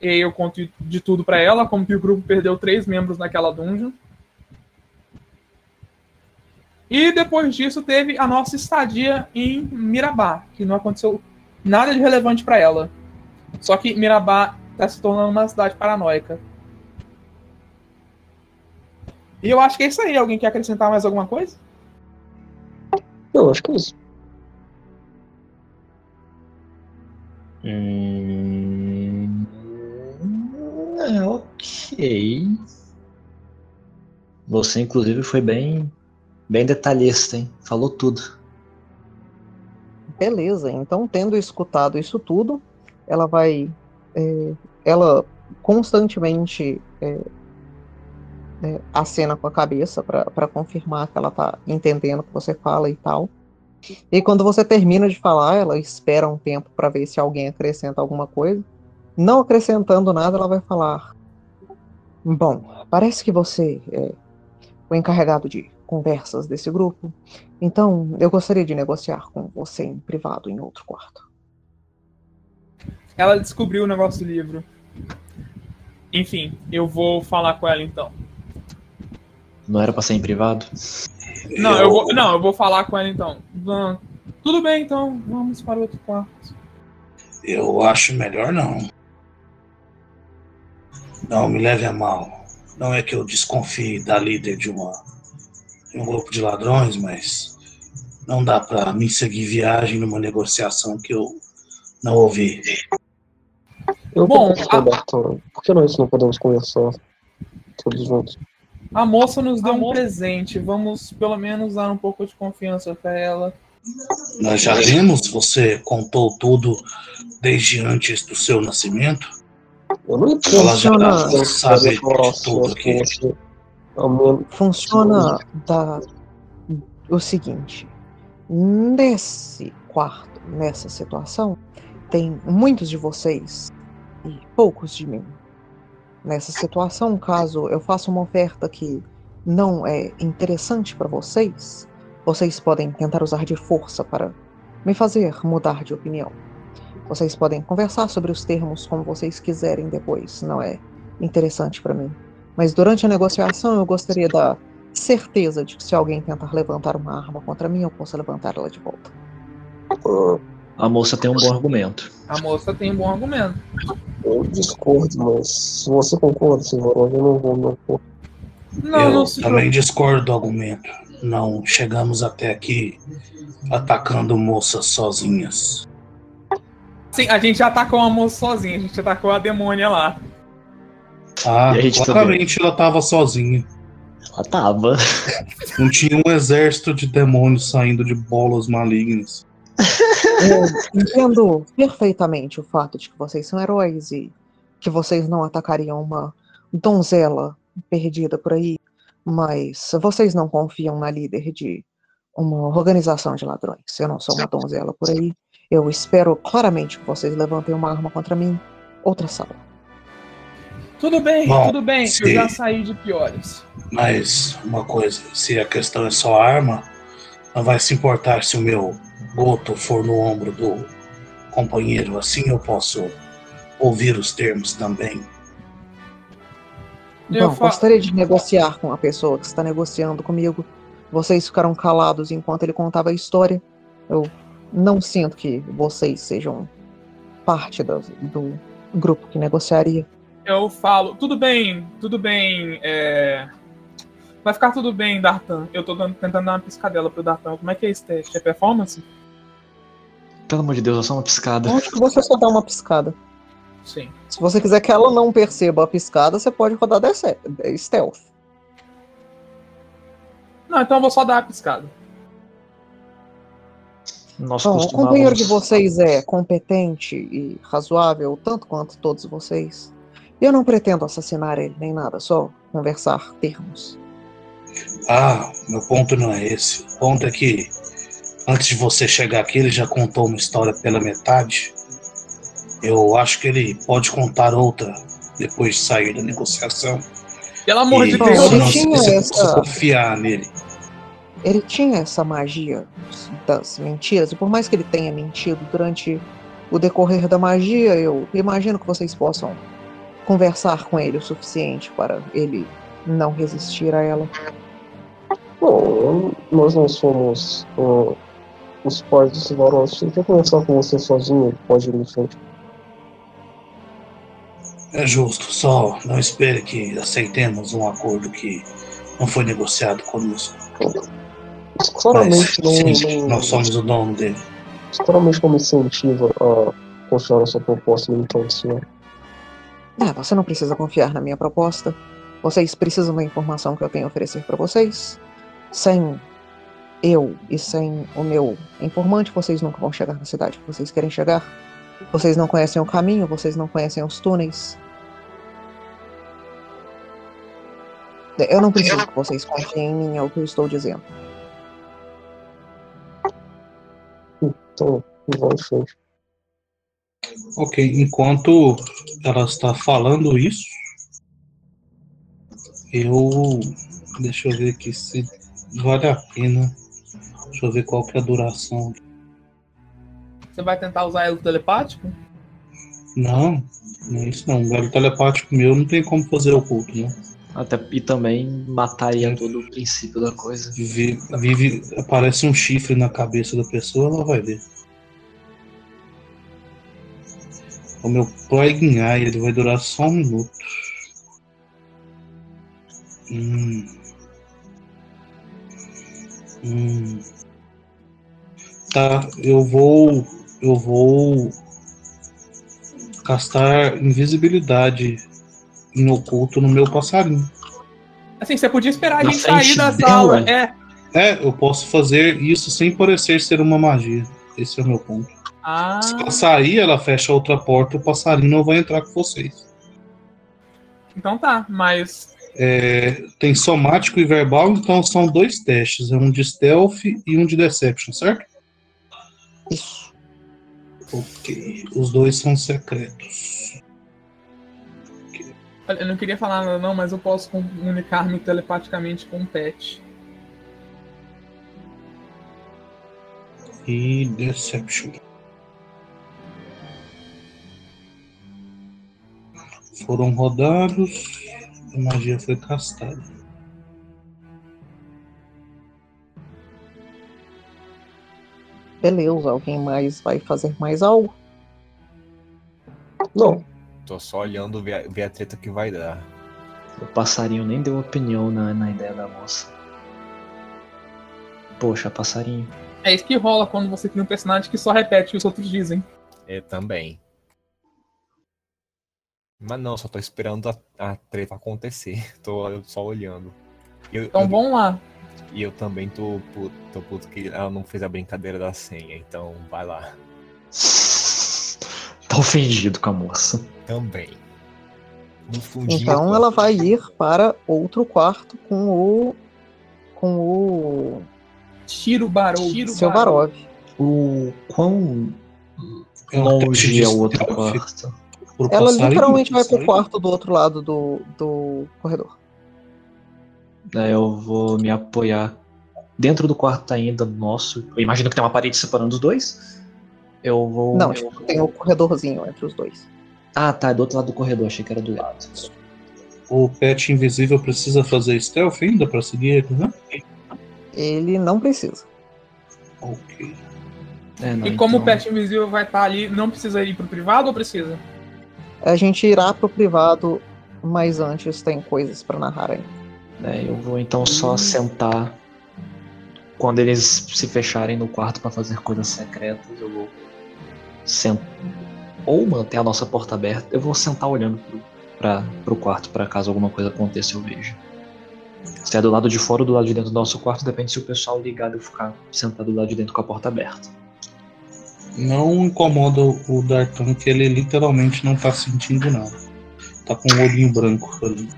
E eu conto de tudo pra ela, como que o grupo perdeu três membros naquela dungeon. E depois disso teve a nossa estadia em Mirabá, que não aconteceu nada de relevante pra ela. Só que Mirabá tá se tornando uma cidade paranoica. E eu acho que é isso aí. Alguém quer acrescentar mais alguma coisa?
Eu acho que é isso.
Hum... É, ok. Você, inclusive, foi bem, bem detalhista, hein? Falou tudo.
Beleza, então tendo escutado isso tudo, ela vai. é, ela constantemente é, é, acena com a cabeça para confirmar que ela tá entendendo o que você fala e tal. E quando você termina de falar, ela espera um tempo para ver se alguém acrescenta alguma coisa. Não acrescentando nada, ela vai falar: Bom, parece que você é o encarregado de conversas desse grupo. Então, eu gostaria de negociar com você em privado em outro quarto.
Ela descobriu o negócio do livro. Enfim, eu vou falar com ela então.
Não era pra ser em privado?
Não, eu vou, não, eu vou falar com ela então. Van, Tudo bem, então, vamos para o outro quarto.
Eu acho melhor não. Não me leve a mal. Não é que eu desconfie da líder de, uma, um grupo de ladrões, mas não dá pra mim seguir viagem numa negociação que eu não ouvi.
Eu
Bom, a-
Bertão, por que nós não podemos conversar todos juntos?
A moça nos deu um presente. Vamos pelo menos dar um pouco de confiança para ela.
Nós já vimos, você contou tudo desde antes do seu nascimento.
Eu não entendo.
Ela já sabe de tudo aqui.
Ao menos-
Funciona da, o seguinte: nesse quarto, nessa situação, tem muitos de vocês e poucos de mim. Nessa situação, caso eu faça uma oferta que não é interessante para vocês, vocês podem tentar usar de força para me fazer mudar de opinião. Vocês podem conversar sobre os termos como vocês quiserem depois, não é interessante para mim. Mas durante a negociação eu gostaria da certeza de que se alguém tentar levantar uma arma contra mim, eu possa levantar ela de volta.
A moça tem um bom argumento.
A moça tem um bom argumento.
Eu discordo, mas se você concorda, senhor, eu não vou opor.
Não,
eu
não se
também discordo do argumento. Não chegamos até aqui atacando moças sozinhas.
Sim, a gente já atacou uma moça sozinha, a gente atacou a demônia lá.
Ah,
E a gente
claramente ela estava sozinha.
Ela tava.
Não tinha um exército de demônios saindo de bolas malignas.
Eu entendo perfeitamente o fato de que vocês são heróis e que vocês não atacariam uma donzela perdida por aí, mas vocês não confiam na líder de uma organização de ladrões. Eu não sou uma donzela por aí. Eu espero claramente que vocês levantem uma arma contra mim. Outra sala.
Tudo bem,
Bom,
tudo bem, eu
se-
já saí de piores.
Mas uma coisa, se a questão é só arma, não vai se importar se o meu goto for no ombro do companheiro. Assim eu posso ouvir os termos também.
Eu fa-
gostaria de negociar com a pessoa que está negociando comigo. Vocês ficaram calados enquanto ele contava a história. Eu não sinto que vocês sejam parte das- do grupo que negociaria.
Eu falo, tudo bem, tudo bem, é... Vai ficar tudo bem, Dartan. Eu tô dando- tentando dar uma piscadela pro Dartan. Como é que é esse teste? É performance?
Pelo amor de Deus, é só uma piscada.
Eu acho que você só dá uma piscada.
Sim.
Se você quiser que ela não perceba a piscada, você pode rodar stealth.
Não, então eu vou só dar a piscada.
Nós
Bom, o companheiro de vocês é competente e razoável, tanto quanto todos vocês. Eu não pretendo assassinar ele nem nada, só conversar termos.
Ah, meu ponto não é esse. O ponto é que antes de você chegar aqui, ele já contou uma história pela metade. Eu acho que ele pode contar outra depois de sair da negociação.
Pelo amor
E
de Deus.
ele
não
tinha
eu
essa-
confiar nele.
Ele tinha essa magia das mentiras, e por mais que ele tenha mentido durante o decorrer da magia, eu imagino que vocês possam conversar com ele o suficiente para ele não resistir a ela.
Bom, nós não somos ó, os pais varões. Se ele quer conversar com você sozinho, pode ir em frente.
É justo, só não espere que aceitemos um acordo que não foi negociado conosco.
Isso claramente não,
Mas, sim,
não,
nós somos o dono dele.
claramente não me incentiva a confiar na sua proposta então, senhor.
Ah, você não precisa confiar na minha proposta. Vocês precisam da informação que eu tenho a oferecer para vocês. Sem eu e sem o meu informante, vocês nunca vão chegar na cidade que vocês querem chegar. Vocês não conhecem o caminho, vocês não conhecem os túneis. Eu não preciso que vocês confiem em mim, é o que eu estou dizendo.
Então, frente.
Ok, enquanto ela está falando isso, eu. Deixa eu ver aqui se vale a pena. Deixa eu ver qual que é a duração.
Você vai tentar usar o telepático?
Não, não é isso não. O velho telepático meu não tem como fazer oculto, né?
Até, e também mataria todo o princípio da coisa.
Vive, vive, aparece um chifre na cabeça da pessoa, ela vai ver. O meu Eye, ele vai durar só um minuto. Hum. Hum. Tá, eu vou. Eu vou. Castar invisibilidade em oculto no meu passarinho.
Assim, você podia esperar a
Na
gente sair da
dela?
sala. É.
É, eu posso fazer isso sem parecer ser uma magia. Esse é o meu ponto.
Ah,
Se ela sair, ela fecha outra porta, o passarinho não vai entrar com vocês.
então tá, mas.
É, tem somático e verbal, então são dois testes. É um de stealth e um de deception, certo?
Isso.
Ok. Os dois são secretos.
Olha, Eu não queria falar nada, não, mas eu posso comunicar-me telepaticamente com o Pet.
E Deception. Foram rodados. A magia foi castada.
Beleza, alguém mais vai fazer mais algo?
Não.
Tô só olhando ver, ver a treta que vai dar.
O passarinho nem deu opinião na, na ideia da moça. Poxa, passarinho.
É isso que rola quando você cria um personagem que só repete o que os outros dizem.
Eu também. Mas não, só tô esperando a, a treta acontecer. Tô só olhando. Eu,
Então
eu-
vamos lá.
E eu também tô puto, tô puto que ela não fez a brincadeira da senha, então vai lá.
Tá ofendido com a moça.
Também.
Então ela vai ir para outro quarto com o. com o.
Tiro. Tiro
seu Varov.
O quão longe é o outro quarto?
Pro
Ela literalmente vai pro quarto do outro lado do, do corredor.
Daí eu vou me apoiar dentro do quarto ainda nosso. Eu imagino que tem uma parede separando os dois. Eu vou.
Não,
eu-
tipo, tem o corredorzinho entre os dois.
Ah, tá, é do outro lado do corredor, achei que era do lado.
O pet invisível precisa fazer stealth ainda pra seguir ele, né?
Ele não precisa.
Ok.
É, não,
E como o
então-
Pet Invisível vai estar ali, não precisa ir pro privado ou precisa?
A gente irá pro privado, mas antes tem coisas pra narrar ainda.
É, eu vou então só sentar. Quando eles se fecharem no quarto pra fazer coisas secretas, eu vou sentar. Ou manter a nossa porta aberta. Eu vou sentar olhando pro, pra, pro quarto pra caso alguma coisa aconteça eu veja. Se é do lado de fora ou do lado de dentro do nosso quarto, depende se o pessoal ligar e eu ficar sentado do lado de dentro com a porta aberta.
Não incomoda o Dartan, que ele literalmente não tá sentindo nada. Tá com um olhinho branco ali.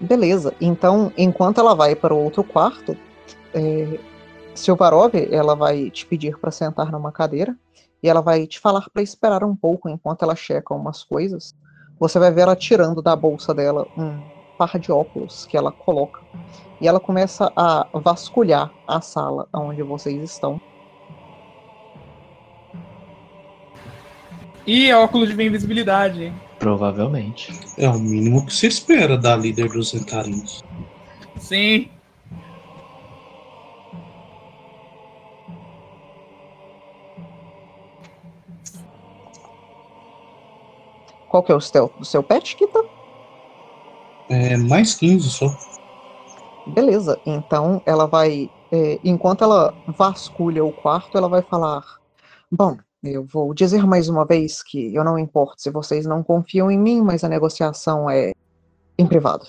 Beleza, então enquanto ela vai para o outro quarto, é, Silvarov, ela vai te pedir para sentar numa cadeira e ela vai te falar para esperar um pouco enquanto ela checa umas coisas. Você vai ver ela tirando da bolsa dela um par de óculos que ela coloca e ela começa a vasculhar a sala onde vocês estão.
E é óculos de invisibilidade.
Provavelmente.
É o mínimo que se espera da líder dos Zentarinhos.
Sim.
Qual que é o stealth do seu pet, Kita?
É mais 15 só.
Beleza, então ela vai. é, enquanto ela vasculha o quarto, ela vai falar: Bom, eu vou dizer mais uma vez que eu não importo se vocês não confiam em mim, mas a negociação é em privado.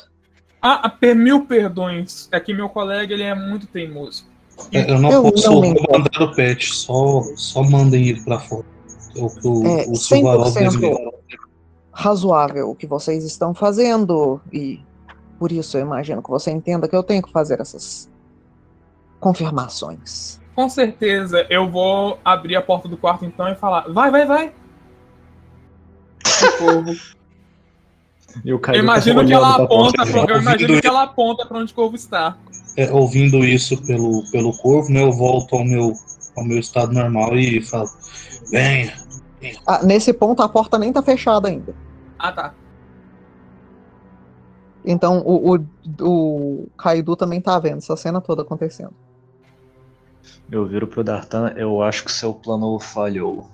Ah, ah, mil perdões. É que meu colega ele é muito teimoso.
É, eu não
Eu
posso
não
mandar o pet, só, só mandem ele pra fora. É o que o,
É
o Silvarov
100%
desvela.
razoável o que vocês estão fazendo, e por isso eu imagino que você entenda que eu tenho que fazer essas confirmações.
Com certeza, eu vou abrir a porta do quarto então e falar: vai, vai, vai. O corvo.
E o
Eu
tá
imagino que ela aponta, pra, eu imagino que ela aponta para onde o corvo está.
É, ouvindo isso pelo, pelo corvo, né, eu volto ao meu, ao meu estado normal e falo: Venha.
Ah, nesse ponto a porta nem tá fechada ainda.
Ah, tá.
Então o, o, o Kaido também tá vendo essa cena toda acontecendo.
Eu viro pro Dartan, eu acho que seu plano falhou.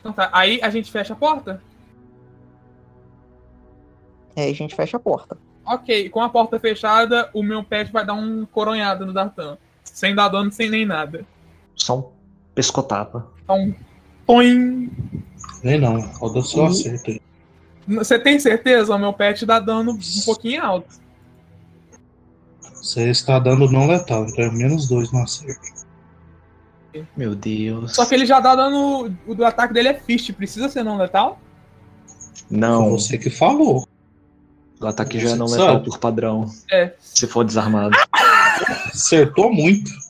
Então tá. Aí a gente fecha a porta?
Aí a gente fecha a porta.
Ok, com a porta fechada, o meu pet vai dar um coronhada no Dartan. Sem dar dano, sem nem nada.
Só um pescotapa.
Então, põe.
Nem não, roda só acerta aí.
Você tem certeza? O meu pet dá dano um pouquinho alto.
Você está dando não letal, então é menos dois no acerto.
Meu Deus.
Só que ele já dá dano. O do ataque dele é fist. Precisa ser não letal?
Não,
Foi você que falou.
o ataque já é não
sabe.
letal por padrão.
É.
Se for desarmado.
Acertou muito.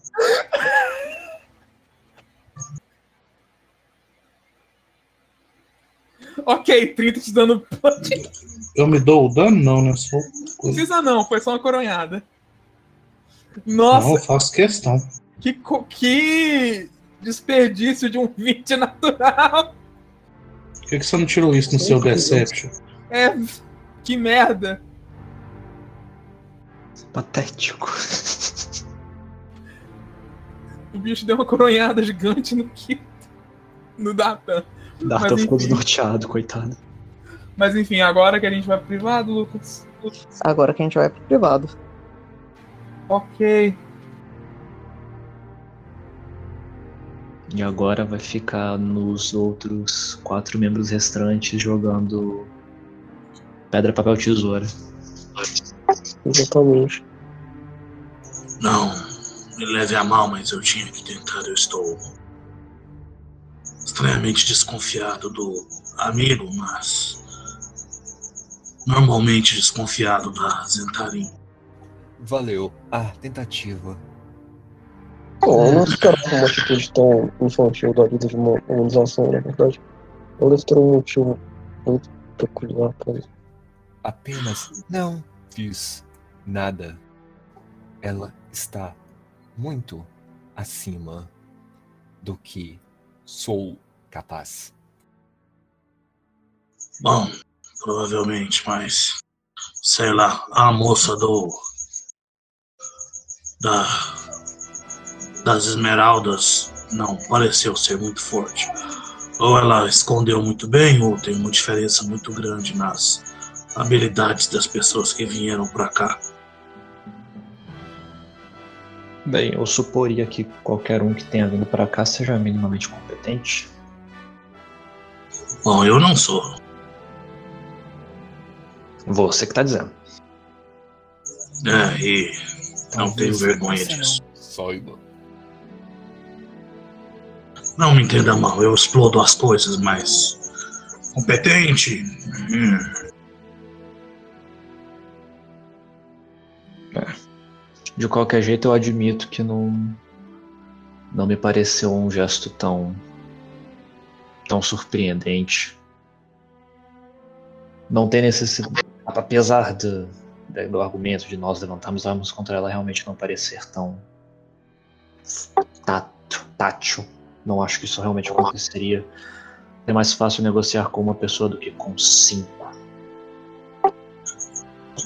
Ok, 30 te dando punch.
Eu me dou o dano? Não, né? Só...
Não precisa não, foi só uma coronhada. Nossa,
Não, eu faço questão.
Que, co- que desperdício de um 20 natural.
Por que, que você não tirou isso no seu Deception?
É, que merda.
Patético.
O bicho deu uma coronhada gigante no Kito. No Datan.
Dartan
Mas
ficou
enfim.
desnorteado, coitado.
Mas enfim, agora que a gente vai pro privado, Lucas.
Agora que a gente vai pro privado.
Ok.
E agora vai ficar nos outros quatro membros restantes jogando pedra, papel, tesoura.
Exatamente.
Não, me leve a mal, mas eu tinha que tentar. Eu estou estranhamente desconfiado do amigo, mas normalmente desconfiado da Zentarim.
Valeu. Ah, tentativa.
Bom, eu não esperava uma atitude tão infantil da vida de uma organização, na verdade. Eu deve ter um motivo muito peculiar para isso.
Apenas não fiz nada. Ela está muito acima do que sou capaz.
Bom, provavelmente, mas sei lá, a moça do da das esmeraldas não pareceu ser muito forte. Ou ela escondeu muito bem, ou tem uma diferença muito grande nas habilidades das pessoas que vieram pra cá.
Bem, eu suporia que qualquer um que tenha vindo pra cá seja minimamente competente.
Bom, eu não sou.
Você que tá dizendo.
É, e não tenho vergonha disso.
Saiba.
Não me entenda mal, eu explodo as coisas, mas competente. hum,
De qualquer jeito, eu admito que não. Não me pareceu um gesto tão. tão surpreendente. Não tem necessidade. Apesar do, do argumento de nós levantarmos armas contra ela realmente não parecer tão. tato, tátil. Não acho que isso realmente aconteceria. É mais fácil negociar com uma pessoa do que com cinco.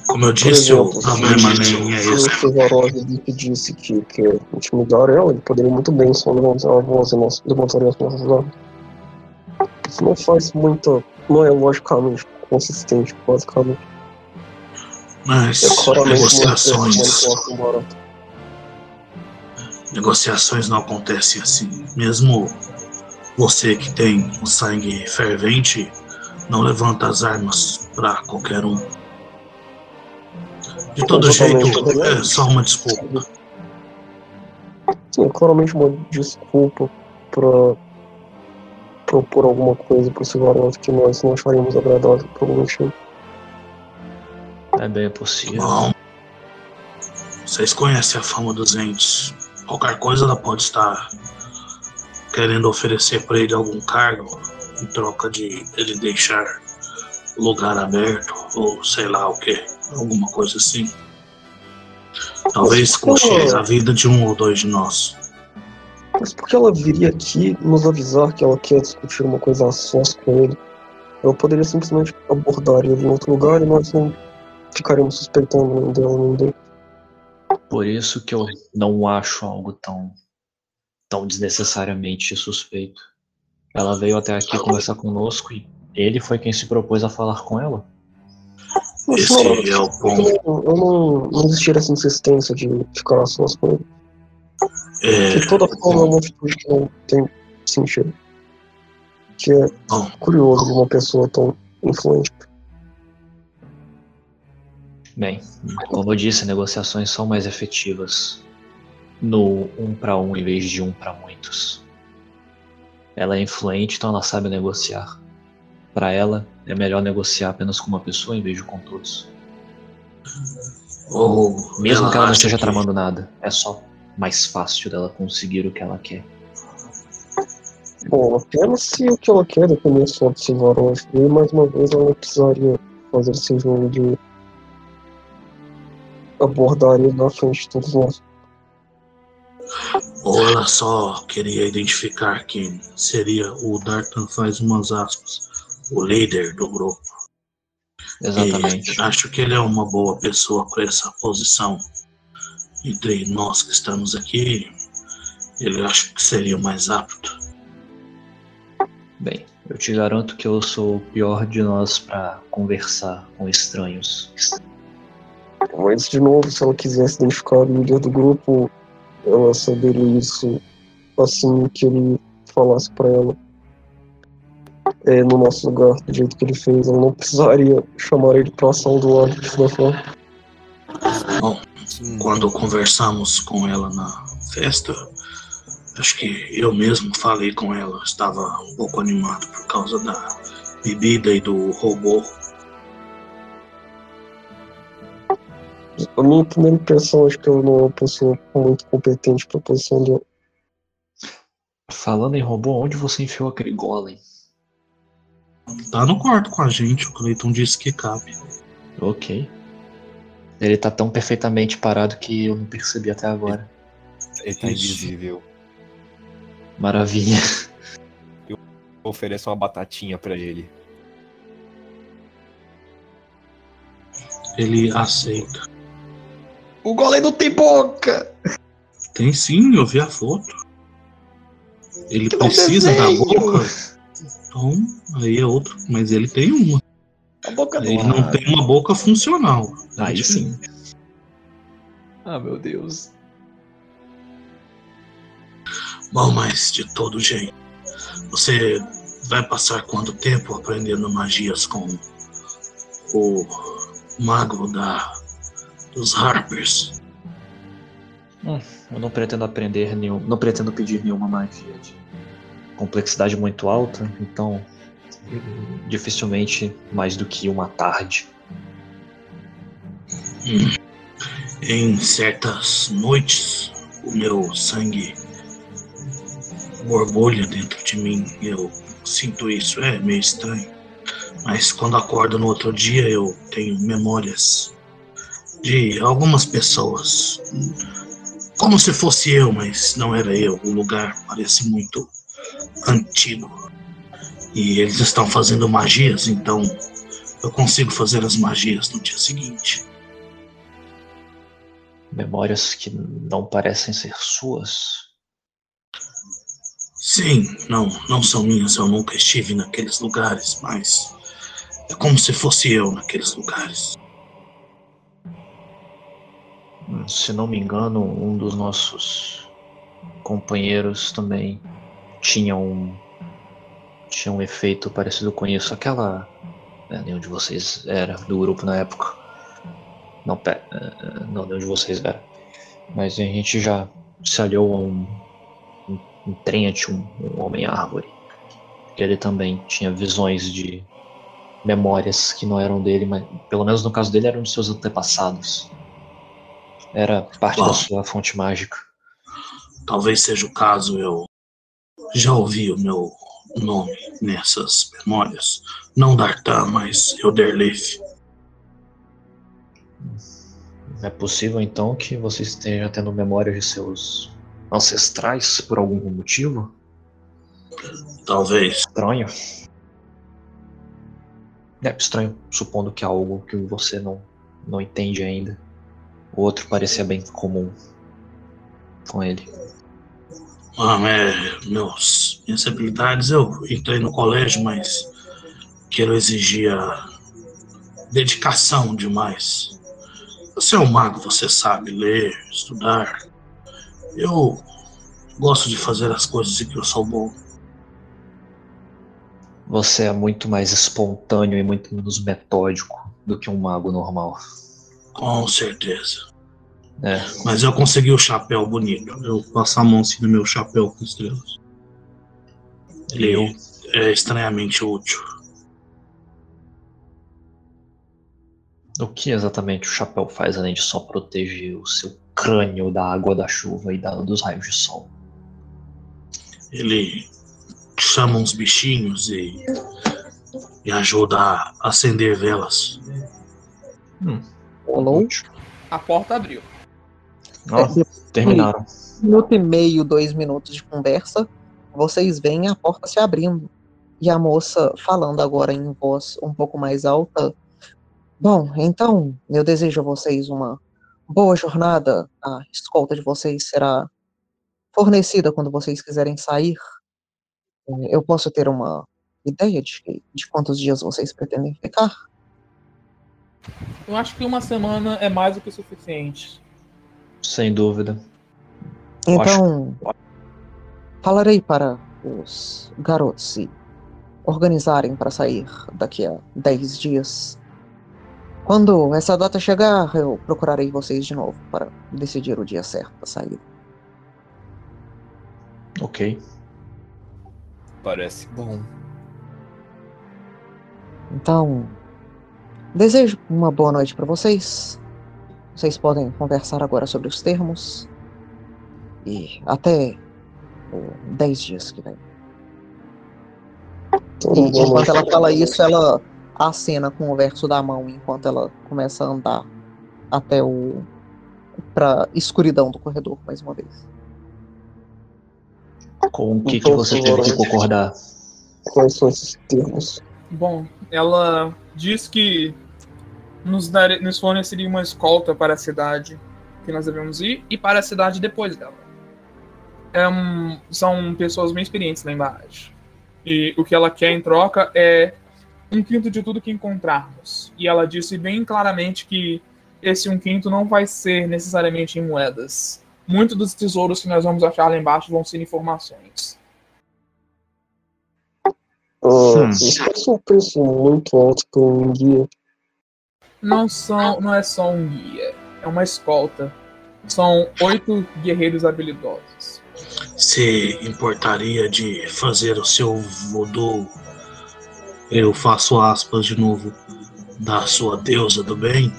Como eu disse, o
exemplo,
problema
se,
nem é
se o
esse.
Cevarov lhe pedisse que quer intimidar ela, ele poderia muito bem só levantar a voz e nós levantaríamos nossas armas. Isso não faz muita. não é logicamente consistente, basicamente.
Mas
É
negociações. Negociações não acontecem assim. Mesmo você que tem o sangue fervente, não levanta as armas pra qualquer um. De todo jeito, é só uma desculpa.
Sim, claramente uma desculpa pra propor alguma coisa pro Cevarov que nós não acharíamos agradável por algum motivo.
É bem possível.
Bom, vocês conhecem a fama dos entes. Qualquer coisa ela pode estar querendo oferecer para ele algum cargo em troca de ele deixar o lugar aberto ou sei lá o que, alguma coisa assim. Talvez custe a vida de um ou dois de nós.
Mas por que ela viria aqui nos avisar que ela quer discutir uma coisa a sós com ele? Ela poderia simplesmente abordar ele em outro lugar e nós não ficaríamos suspeitando nem dela nem dele.
Por isso que eu não acho algo tão, tão desnecessariamente suspeito. Ela veio até aqui conversar conosco e ele foi quem se propôs a falar com ela.
Esse é o
eu
ponto.
não, eu não, não existiria essa insistência de ficar a sós com ele.
É,
De toda forma, é uma atitude que não tem sentido. Que é
bom,
curioso de uma pessoa tão influente.
Bem, como eu disse, negociações são mais efetivas no um para um em vez de um para muitos. Ela é influente, então ela sabe negociar. Para ela, é melhor negociar apenas com uma pessoa em vez de com todos.
ou
Mesmo que ela não esteja
que-
tramando nada, é só mais fácil dela conseguir o que ela quer.
Bom, apenas se o que ela quer depender só de Silvaroff. E mais uma vez ela precisaria fazer esse jogo de abordar ele na frente de todos nós.
Ou ela só queria identificar quem seria o Dartan faz umas aspas, o líder do grupo.
Exatamente.
E acho que ele é uma boa pessoa para essa posição. Entre nós que estamos aqui, ele acho que seria o mais apto.
Bem, eu te garanto que eu sou o pior de nós para conversar com estranhos.
Mas, de novo, se ela quisesse identificar o líder do grupo, ela saberia isso assim que ele falasse pra ela. É, no nosso lugar, do jeito que ele fez, ela não precisaria chamar ele pra ação do lado da forma.
Bom, quando conversamos com ela na festa, acho que eu mesmo falei com ela. Estava um pouco animado por causa da bebida e do robô.
A minha primeira impressão, acho que ela não é uma pessoa muito competente pra posição dela.
Falando em robô, onde você enfiou aquele golem?
Tá no quarto com a gente, o Cleiton disse que cabe.
Ok. Ele tá tão perfeitamente parado que eu não percebi até agora.
Ele tá
Isso.
invisível.
Maravilha.
Eu ofereço uma batatinha pra ele.
Ele aceita.
O golem não tem boca!
Tem sim, eu vi a foto. Ele
Que
precisa da boca. Então, aí é outro. Mas ele tem uma.
A boca do
Ele não tem uma boca funcional.
Aí sim. Ah, meu Deus.
Bom, mas de todo jeito. Você vai passar quanto tempo aprendendo magias com o mago da dos Harpers?
Eu não pretendo aprender nenhum. Não pretendo pedir nenhuma magia de complexidade muito alta, então. Dificilmente mais do que uma tarde.
Hum. Em certas noites, o meu sangue borbulha dentro de mim. Eu sinto isso, é meio estranho. Mas quando acordo no outro dia, eu tenho memórias de algumas pessoas. Como se fosse eu, mas não era eu. O lugar parece muito antigo. E eles estão fazendo magias, então eu consigo fazer as magias no dia seguinte.
Memórias que não parecem ser suas.
Sim, não, não são minhas, eu nunca estive naqueles lugares, mas é como se fosse eu naqueles lugares.
Se não me engano, um dos nossos companheiros também tinha um tinha um efeito parecido com isso. Aquela né, nenhum de vocês era do grupo na época. Não, pe- eh, não nenhum de vocês era. Mas a gente já se aliou a um um, um Trent, um, um homem árvore. Ele também tinha visões de memórias que não eram dele, mas pelo menos no caso dele eram dos seus antepassados. Era parte
Uau.
da sua fonte mágica.
Talvez seja o caso, eu já ouvi o meu nome nessas memórias. Não Dartan, mas Elderleaf.
É possível então que você esteja tendo memória de seus ancestrais por algum motivo?
Talvez.
Estranho. É estranho, supondo que é algo que você não, não entende ainda. O outro parecia bem comum com ele.
Ah, é, meus, minhas habilidades, eu entrei no colégio, mas aquilo exigia dedicação demais. Você é um mago, você sabe ler, estudar. Eu gosto de fazer as coisas em que eu sou bom.
Você é muito mais espontâneo e muito menos metódico do que um mago normal.
Com certeza.
É,
Mas eu consegui o chapéu bonito. Eu passo a mão assim no meu chapéu com estrelas. Ele é estranhamente útil.
o que exatamente o chapéu faz além de só proteger o seu crânio da água da chuva e da- dos raios de sol?
Ele chama uns bichinhos e, e ajuda a acender velas.
Rolou.
A porta abriu.
Ó, terminaram.
Um minuto e meio, dois minutos de conversa, vocês veem a porta se abrindo. E a moça falando agora em voz um pouco mais alta. Bom, então, eu desejo a vocês uma boa jornada. A escolta de vocês será fornecida quando vocês quiserem sair. Eu posso ter uma ideia de, de quantos dias vocês pretendem ficar?
Eu acho que uma semana é mais do que o suficiente.
Sem dúvida. Eu acho-
Então, falarei para os garotos se organizarem para sair daqui a 10 dias. Quando essa data chegar, eu procurarei vocês de novo para decidir o dia certo da saída.
Ok.
Parece bom.
Então, desejo uma boa noite para vocês. Vocês podem conversar agora sobre os termos. E até o 10 dias que vem. E enquanto ela fala isso, ela acena com o verso da mão enquanto ela começa a andar até o pra escuridão do corredor mais uma vez.
Com o que, que
Então,
você teve que concordar?
Quais são esses termos?
Bom, ela diz que nos, nos forneceria uma escolta para a cidade que nós devemos ir e para a cidade depois dela. É um- são pessoas bem experientes lá embaixo. E o que ela quer em troca é um quinto de tudo que encontrarmos. E ela disse bem claramente que esse um quinto não vai ser necessariamente em moedas. Muitos dos tesouros que nós vamos achar lá embaixo vão ser informações.
Hum.
Isso parece um preço muito alto para um guia.
não são, não é só um guia, é uma escolta. São oito guerreiros habilidosos.
Se importaria de fazer o seu voodoo, eu faço aspas de novo, da sua deusa do bem?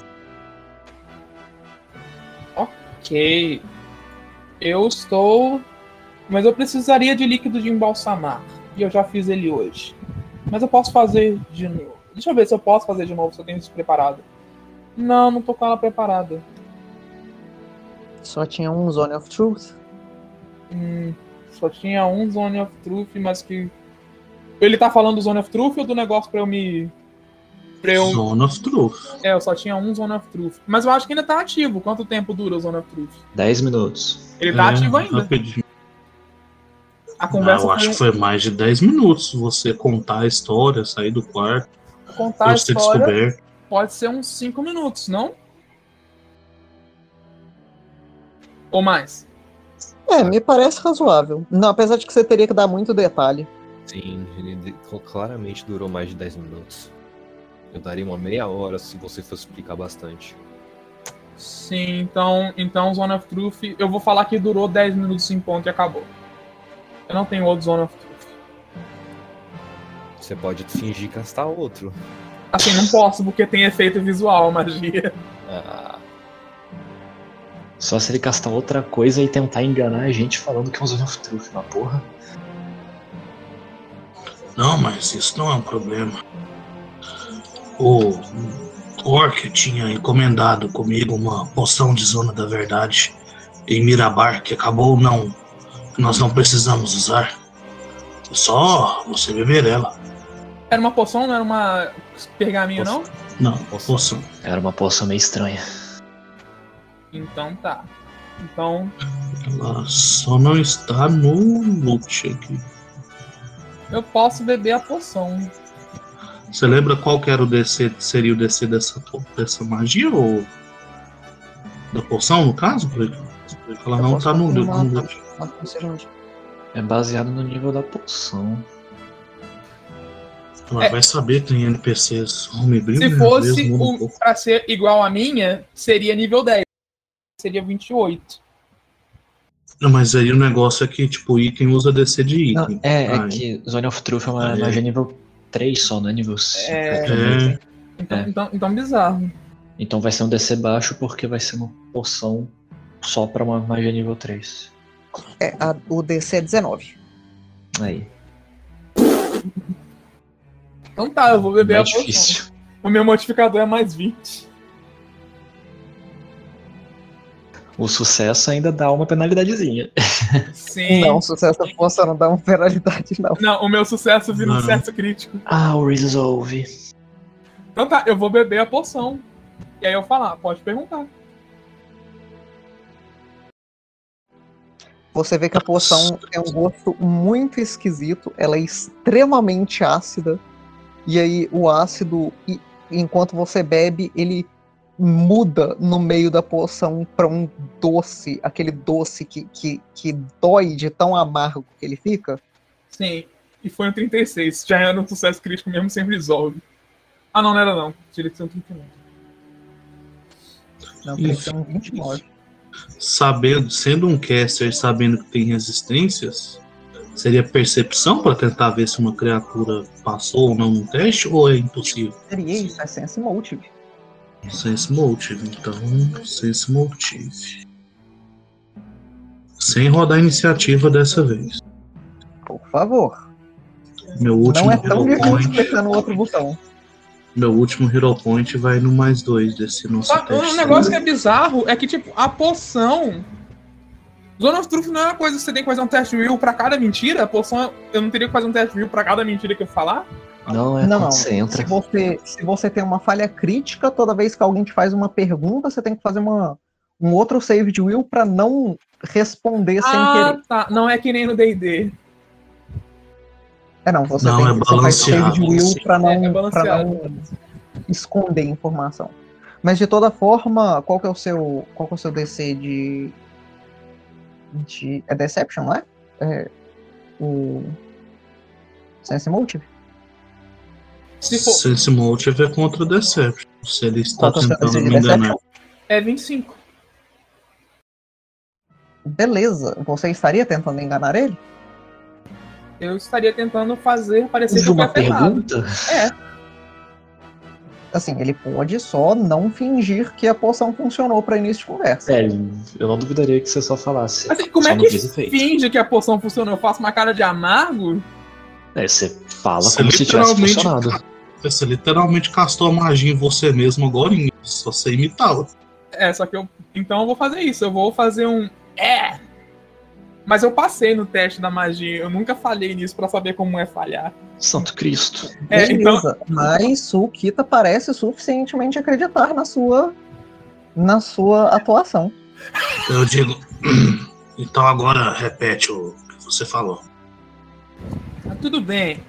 Ok. Eu estou. Mas eu precisaria de líquido de embalsamar. E eu já fiz ele hoje. Mas eu posso fazer de novo. Deixa eu ver se eu posso fazer de novo, se eu tenho isso preparado. Não, não tô com ela preparada.
Só tinha um Zone of Truth.
Hum, só tinha um Zone of Truth, mas que. Ele tá falando do Zone of Truth ou do negócio pra eu me. Pra eu.
Zone of Truth.
É, eu só tinha um Zone of Truth. Mas eu acho que ainda tá ativo. Quanto tempo dura o Zone of Truth?
10 minutos.
Ele tá
É,
ativo ainda.
rapidinho.
A
Ah,
conversa
eu acho que
foi
mais de 10 minutos você contar a história, sair do quarto,
contar a história.
descoberto.
Pode ser uns 5 minutos, não? Ou mais?
É, me parece razoável. Não, apesar de que você teria que dar muito detalhe.
Sim, ele claramente durou mais de 10 minutos. Eu daria uma meia hora se você fosse explicar bastante.
Sim, então, então Zone of Truth, eu vou falar que durou 10 minutos em ponto e acabou. Eu não tenho outro Zone of Truth.
Você pode fingir castar outro.
Assim, não posso porque tem efeito visual, magia.
Ah,
Só se ele castar outra coisa e tentar enganar a gente falando que é um Zone of Truth, na porra.
Não, mas isso não é um problema. O Orc tinha encomendado comigo uma poção de zona da verdade em Mirabar que acabou não. Que nós não precisamos usar. É só você beber ela.
Era uma poção, não era uma pergaminho, não?
Não,
Poção.
poção.
Era uma poção meio estranha.
Então tá. Então,
Ela só não está no loot aqui.
eu posso beber a poção.
Você lembra qual que era o DC, seria o DC dessa, dessa magia ou da poção no caso? Porque ela
Eu
não tá no, no
confirmar,
loot.
Não seja
É baseado no nível da poção.
Ela
É.
vai saber que tem NPCs homebrew,
Se
né?
Fosse
um
o, pra ser igual a minha, seria nível 10. Seria 28.
Não, mas aí o negócio é que, tipo, item usa DC de
Não,
item.
é, é
Aí.
que Zone of Truth é uma
Aí.
magia nível 3 só, não é nível 5.
É.
É,
Então,
É.
então, então bizarro.
Então vai ser um DC baixo porque vai ser uma poção só pra uma magia nível 3.
É, a- o DC é 19.
Aí.
Então tá, eu vou beber
Não é
a poção.
difícil.
O meu modificador é mais 20.
O sucesso ainda dá uma penalidadezinha.
Sim.
Não, sucesso da força não dá uma penalidade, não.
Não, o meu sucesso vira um sucesso crítico.
Ah, o resolve.
Então tá, eu vou beber a poção. E aí eu falar, pode perguntar.
Você vê que a poção tem um gosto muito esquisito, ela é extremamente ácida. E aí o ácido, enquanto você bebe, ele muda no meio da poção para um doce, aquele doce que, que, que dói de tão amargo que ele fica.
Sim. E foi um 36. Já era um sucesso crítico mesmo sem resolve. Ah, não, não era não. Tirei de ser um 39.
Não, tem que ser um 29.
Sabendo, sendo um caster sabendo que tem resistências, seria percepção para tentar ver se uma criatura passou ou não no teste, ou é impossível?
Seria isso, é sense motive.
Sense Motive, então, Sense Motive. Sem rodar iniciativa dessa vez.
Por favor.
Meu último
Não é tão difícil apertar no outro botão.
Meu último Hero Point vai no mais dois desse nosso
Só,
teste.
um negócio que é bizarro é que, tipo, a poção. Zona of Truth não é uma coisa que você tem que fazer um teste will pra cada mentira? A poção, eu não teria que fazer um teste will pra cada mentira que eu falar?
Não, é
Não. Se você, se você tem uma falha crítica, toda vez que alguém te faz uma pergunta, você tem que fazer uma, um outro save de will pra não responder sem
ah,
querer.
tá. Não é que nem no D&D.
É não, você
Não,
tem
é
você faz save de will
assim.
pra não,
É, é
pra não esconder informação. Mas de toda forma, qual que é o seu, qual que é o seu DC de de é Deception, não é? É o Sense Motive?
Se for,
Sense Motive é contra Deception. Se ele está
é o
tentando me enganar.
Deception?
é 25.
Beleza, você estaria tentando enganar ele?
Eu estaria tentando fazer parecer que eu
uma pergunta?
É,
Assim, ele pode só não fingir que a poção funcionou para início de conversa.
É, eu não duvidaria que você só falasse.
assim, como
só
é que finge que a poção funcionou? Eu faço uma cara de amargo?
É, você fala
Você
como se tivesse
literalmente-
funcionado.
Você literalmente castou a magia em você mesmo agora, só você imitá-la.
É, só que eu. Então eu vou fazer isso. Eu vou fazer um. É! Mas eu passei no teste da magia. Eu nunca falhei nisso pra saber como é falhar.
Santo Cristo.
É, então.
Beleza, mas Sukita parece suficientemente acreditar na sua na sua atuação.
Eu digo. Então agora repete o que você falou.
Tá tudo bem.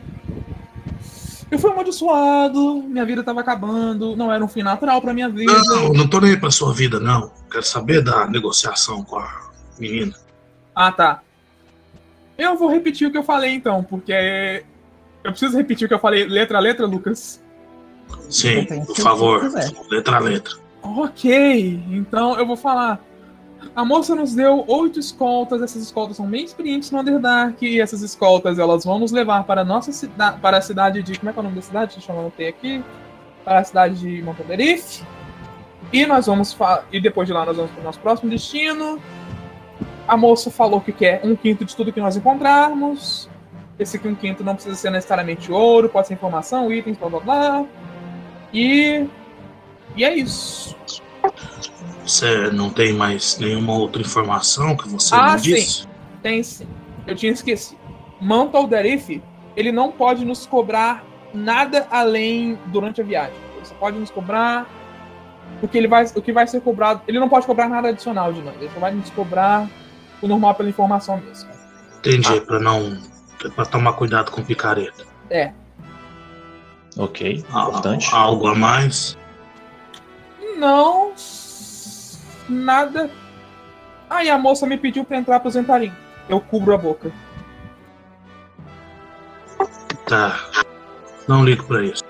Eu fui amaldiçoado, minha vida tava acabando, não era um fim natural pra minha vida.
Não, não tô nem aí pra sua vida, não. Quero saber da negociação com a menina.
Ah, tá. Eu vou repetir o que eu falei então, porque. Eu preciso repetir o que eu falei letra a letra, Lucas?
Sim, por favor, letra a letra.
Ok, então eu vou falar. A moça nos deu oito escoltas, essas escoltas são bem experientes no Underdark, e essas escoltas elas vão nos levar para a nossa cidade, para a cidade de. Como é que é o nome da cidade? Deixa eu anotar aqui. Para a cidade de Montaderife. E nós vamos. E depois de lá nós vamos para o nosso próximo destino. A moça falou que quer um quinto de tudo que nós encontrarmos. Esse aqui, um quinto não precisa ser necessariamente ouro, pode ser informação, itens, blá blá blá. E. E é isso.
Você não tem mais nenhuma outra informação que você
Ah,
não
sim.
disse?
Tem sim. Eu tinha esquecido. Mantle Derif, ele não pode nos cobrar nada além durante a viagem. Ele só pode nos cobrar o que ele vai, o que vai ser cobrado. Ele não pode cobrar nada adicional de nós. Ele só vai nos cobrar o normal pela informação mesmo.
Entendi, pra não. pra tomar cuidado com picareta.
É.
Ok,
Ah,
importante.
Algo a mais?
Não. Nada. Aí a moça me pediu pra entrar pro Zentarim. Eu cubro a boca.
Tá. Não ligo pra isso.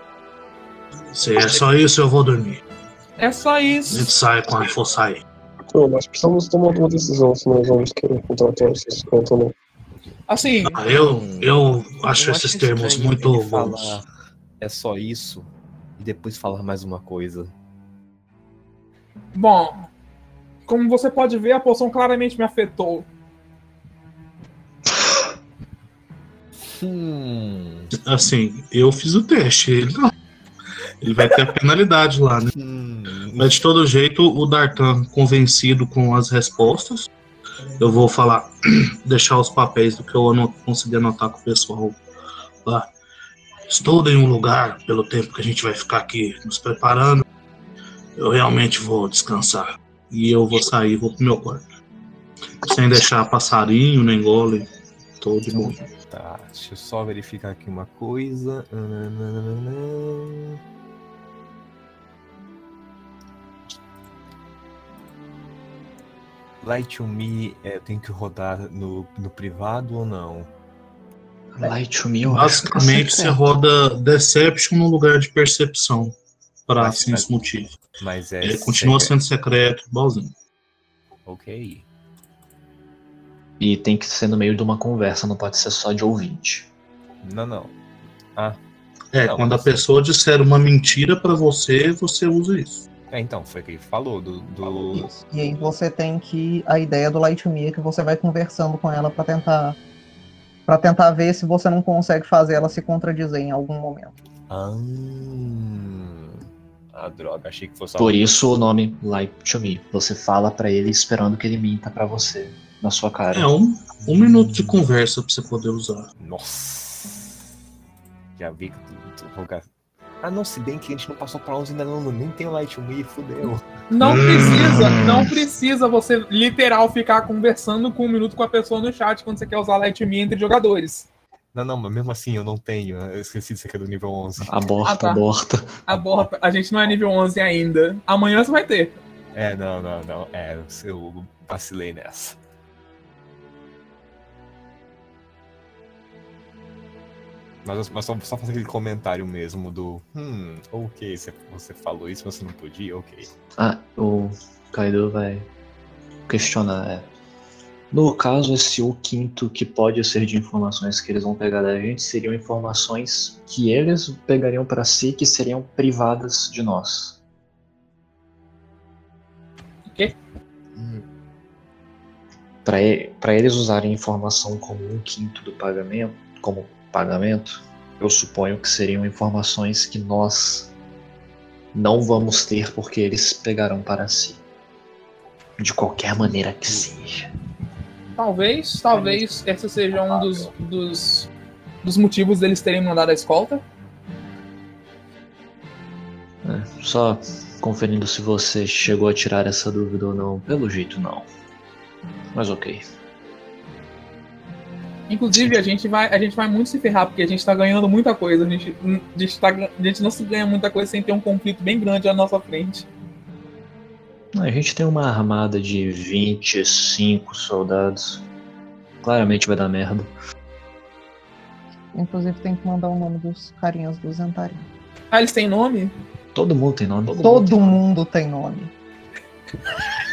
Se é só isso, eu vou dormir.
É só
A gente
isso.
sai quando for sair.
Pô, nós precisamos tomar uma decisão se nós vamos querer contratar esses cantos ou não.
Assim,
Ah, eu, eu acho
Eu
esses
acho
termos muito
falar, É só isso. E depois falar mais uma coisa.
Bom, como você pode ver, a poção claramente me afetou.
Hum.
Assim, eu fiz o teste, ele não. Ele vai ter a penalidade lá, né?
Hum.
Mas de todo jeito, o Dartan convencido com as respostas. Eu vou falar, deixar os papéis do que eu ano- consegui anotar com o pessoal lá. Estou em um lugar, pelo tempo que a gente vai ficar aqui nos preparando. Eu realmente vou descansar. E eu vou sair, vou pro meu quarto. Sem deixar passarinho, nem gole. Tô de boa.
Tá, deixa eu só verificar aqui uma coisa. Nananana. Light to Me, é, tenho que rodar no, no privado ou não?
Light to me, eu acho que é
Basicamente, você roda Deception no lugar de percepção. Pra
Mas-
assim esse motivo.
Mas é.
Ele continua
secreto.
sendo secreto, igualzinho.
Ok.
E tem que ser no meio de uma conversa, não pode ser só de ouvinte.
Não, não. Ah,
É,
Não,
quando a pessoa disser uma mentira pra você, você usa isso.
É, então, foi o que ele falou do. do...
Isso. E aí você tem que. A ideia do Light Me é que você vai conversando com ela pra tentar. para tentar ver se você não consegue fazer ela se contradizer em algum momento.
Ah, ah, droga, achei que fosse
Por isso o nome Light to me. Você fala pra ele esperando que ele minta pra você, na sua cara.
É um, um minuto de conversa pra você poder usar.
Nossa. Já vi que tu, tu vou gastar. Ah, não, se bem que a gente não passou pra 11 ainda não, nem tem o Light Me, fudeu.
Não
Hum.
precisa, não precisa você literal ficar conversando com um minuto com a pessoa no chat quando você quer usar Light Me entre jogadores.
Não, não, mas mesmo assim eu não tenho. Eu esqueci de ser que é do nível 11.
Aborta,
Ah, tá.
aborta.
Aborta, a gente não é nível 11 ainda. Amanhã você vai ter.
É, não, não, não. É, eu vacilei nessa. Mas, só, só fazer aquele comentário mesmo do. Hum, ok, você, você falou isso, mas você não podia, ok.
Ah, o Kaido vai questionar. É. No caso, esse o quinto que pode ser de informações que eles vão pegar da gente seriam informações que eles pegariam pra si que seriam privadas de nós.
Hum,
Para eles usarem informação como um quinto do pagamento, como pagamento, eu suponho que seriam informações que nós não vamos ter porque eles pegarão para si. De qualquer maneira que seja.
Talvez, talvez esse seja um dos, dos, dos motivos deles terem mandado a escolta.
É, só conferindo se você chegou a tirar essa dúvida ou não. Pelo jeito, não. Mas ok.
Inclusive, a gente, vai, a gente vai muito se ferrar, porque a gente tá ganhando muita coisa. A gente, a gente, tá, a gente não se ganha muita coisa sem ter um conflito bem grande à nossa frente.
A gente tem uma armada de 25 soldados. Claramente vai dar merda.
Inclusive tem que mandar o nome dos carinhas do Zentarim.
Ah, eles têm nome?
Todo mundo tem nome.
Todo mundo tem nome.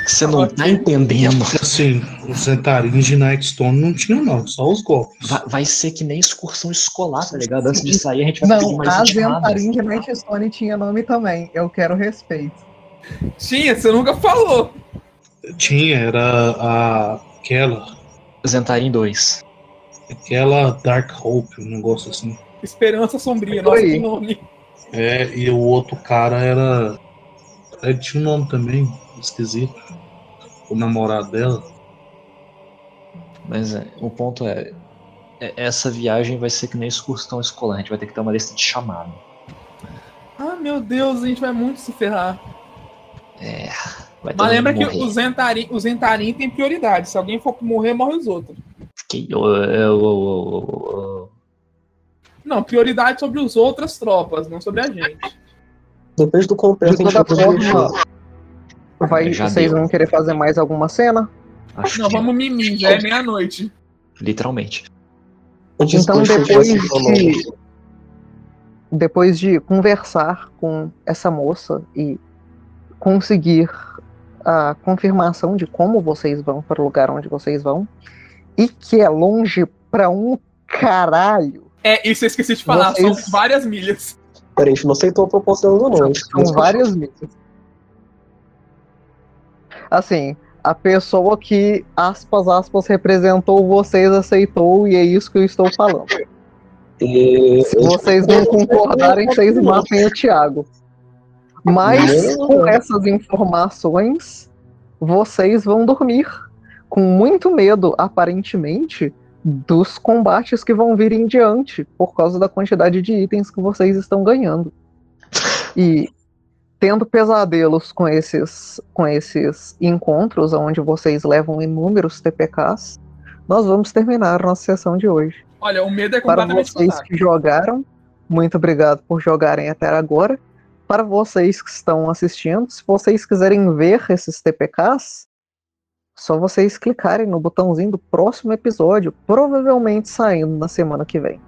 Você não tá entendendo.
Assim, os Zentarins de Nightstone não tinham, não, só os golpes.
Vai, vai ser que nem excursão escolar, tá ligado? Antes de sair, a gente vai pedir
Não,
mais
a
20 armas.
Zentarim de Nightstone tinha nome também. Eu quero respeito.
Tinha, você nunca falou.
Tinha, era a, aquela,
Zentarim 2.
aquela Dark Hope, um negócio assim.
Esperança Sombria,
Oi.
nossa, que nome.
É, e o outro cara era. Ele tinha um nome também, esquisito. O namorado dela.
Mas é, o ponto é, é- Essa viagem vai ser que nem excursão escolar. A gente vai ter que ter uma lista de chamado.
Ah, meu Deus, a gente vai muito se ferrar.
É.
Mas lembra que
morrer.
o Zentarim, o Zentarim tem prioridade. Se alguém for morrer, morre os outros.
Que- ô, ô, ô.
Não, prioridade sobre as outras tropas, não sobre a gente.
Depende do quão perto a gente vai.
Vai,
Já
vocês
deu.
vão querer fazer mais alguma cena?
Acho
Não,
que
vamos mimir, já é meia-noite.
literalmente.
Então depois de depois de conversar com essa moça e conseguir a confirmação de como vocês vão para o lugar onde vocês vão e que é longe pra um caralho.
É, isso eu esqueci de falar,
Vocês-
são várias milhas.
Peraí, a gente não aceitou a proposta dela, não.
São várias milhas. Assim, a pessoa que, aspas, aspas, representou vocês aceitou e é isso que eu estou falando.
E
Se vocês não concordarem, vocês matem o Thiago. Mas com essas informações, vocês vão dormir com muito medo, aparentemente, dos combates que vão vir em diante, por causa da quantidade de itens que vocês estão ganhando. E tendo pesadelos com esses, com esses encontros, onde vocês levam inúmeros TPKs, nós vamos terminar nossa sessão de hoje.
Olha, o medo é
Para vocês que jogaram, muito obrigado por jogarem até agora. Para vocês que estão assistindo, se vocês quiserem ver esses TPKs, só vocês clicarem no botãozinho do próximo episódio, provavelmente saindo na semana que vem.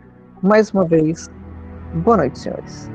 Mais uma vez, boa noite, senhores.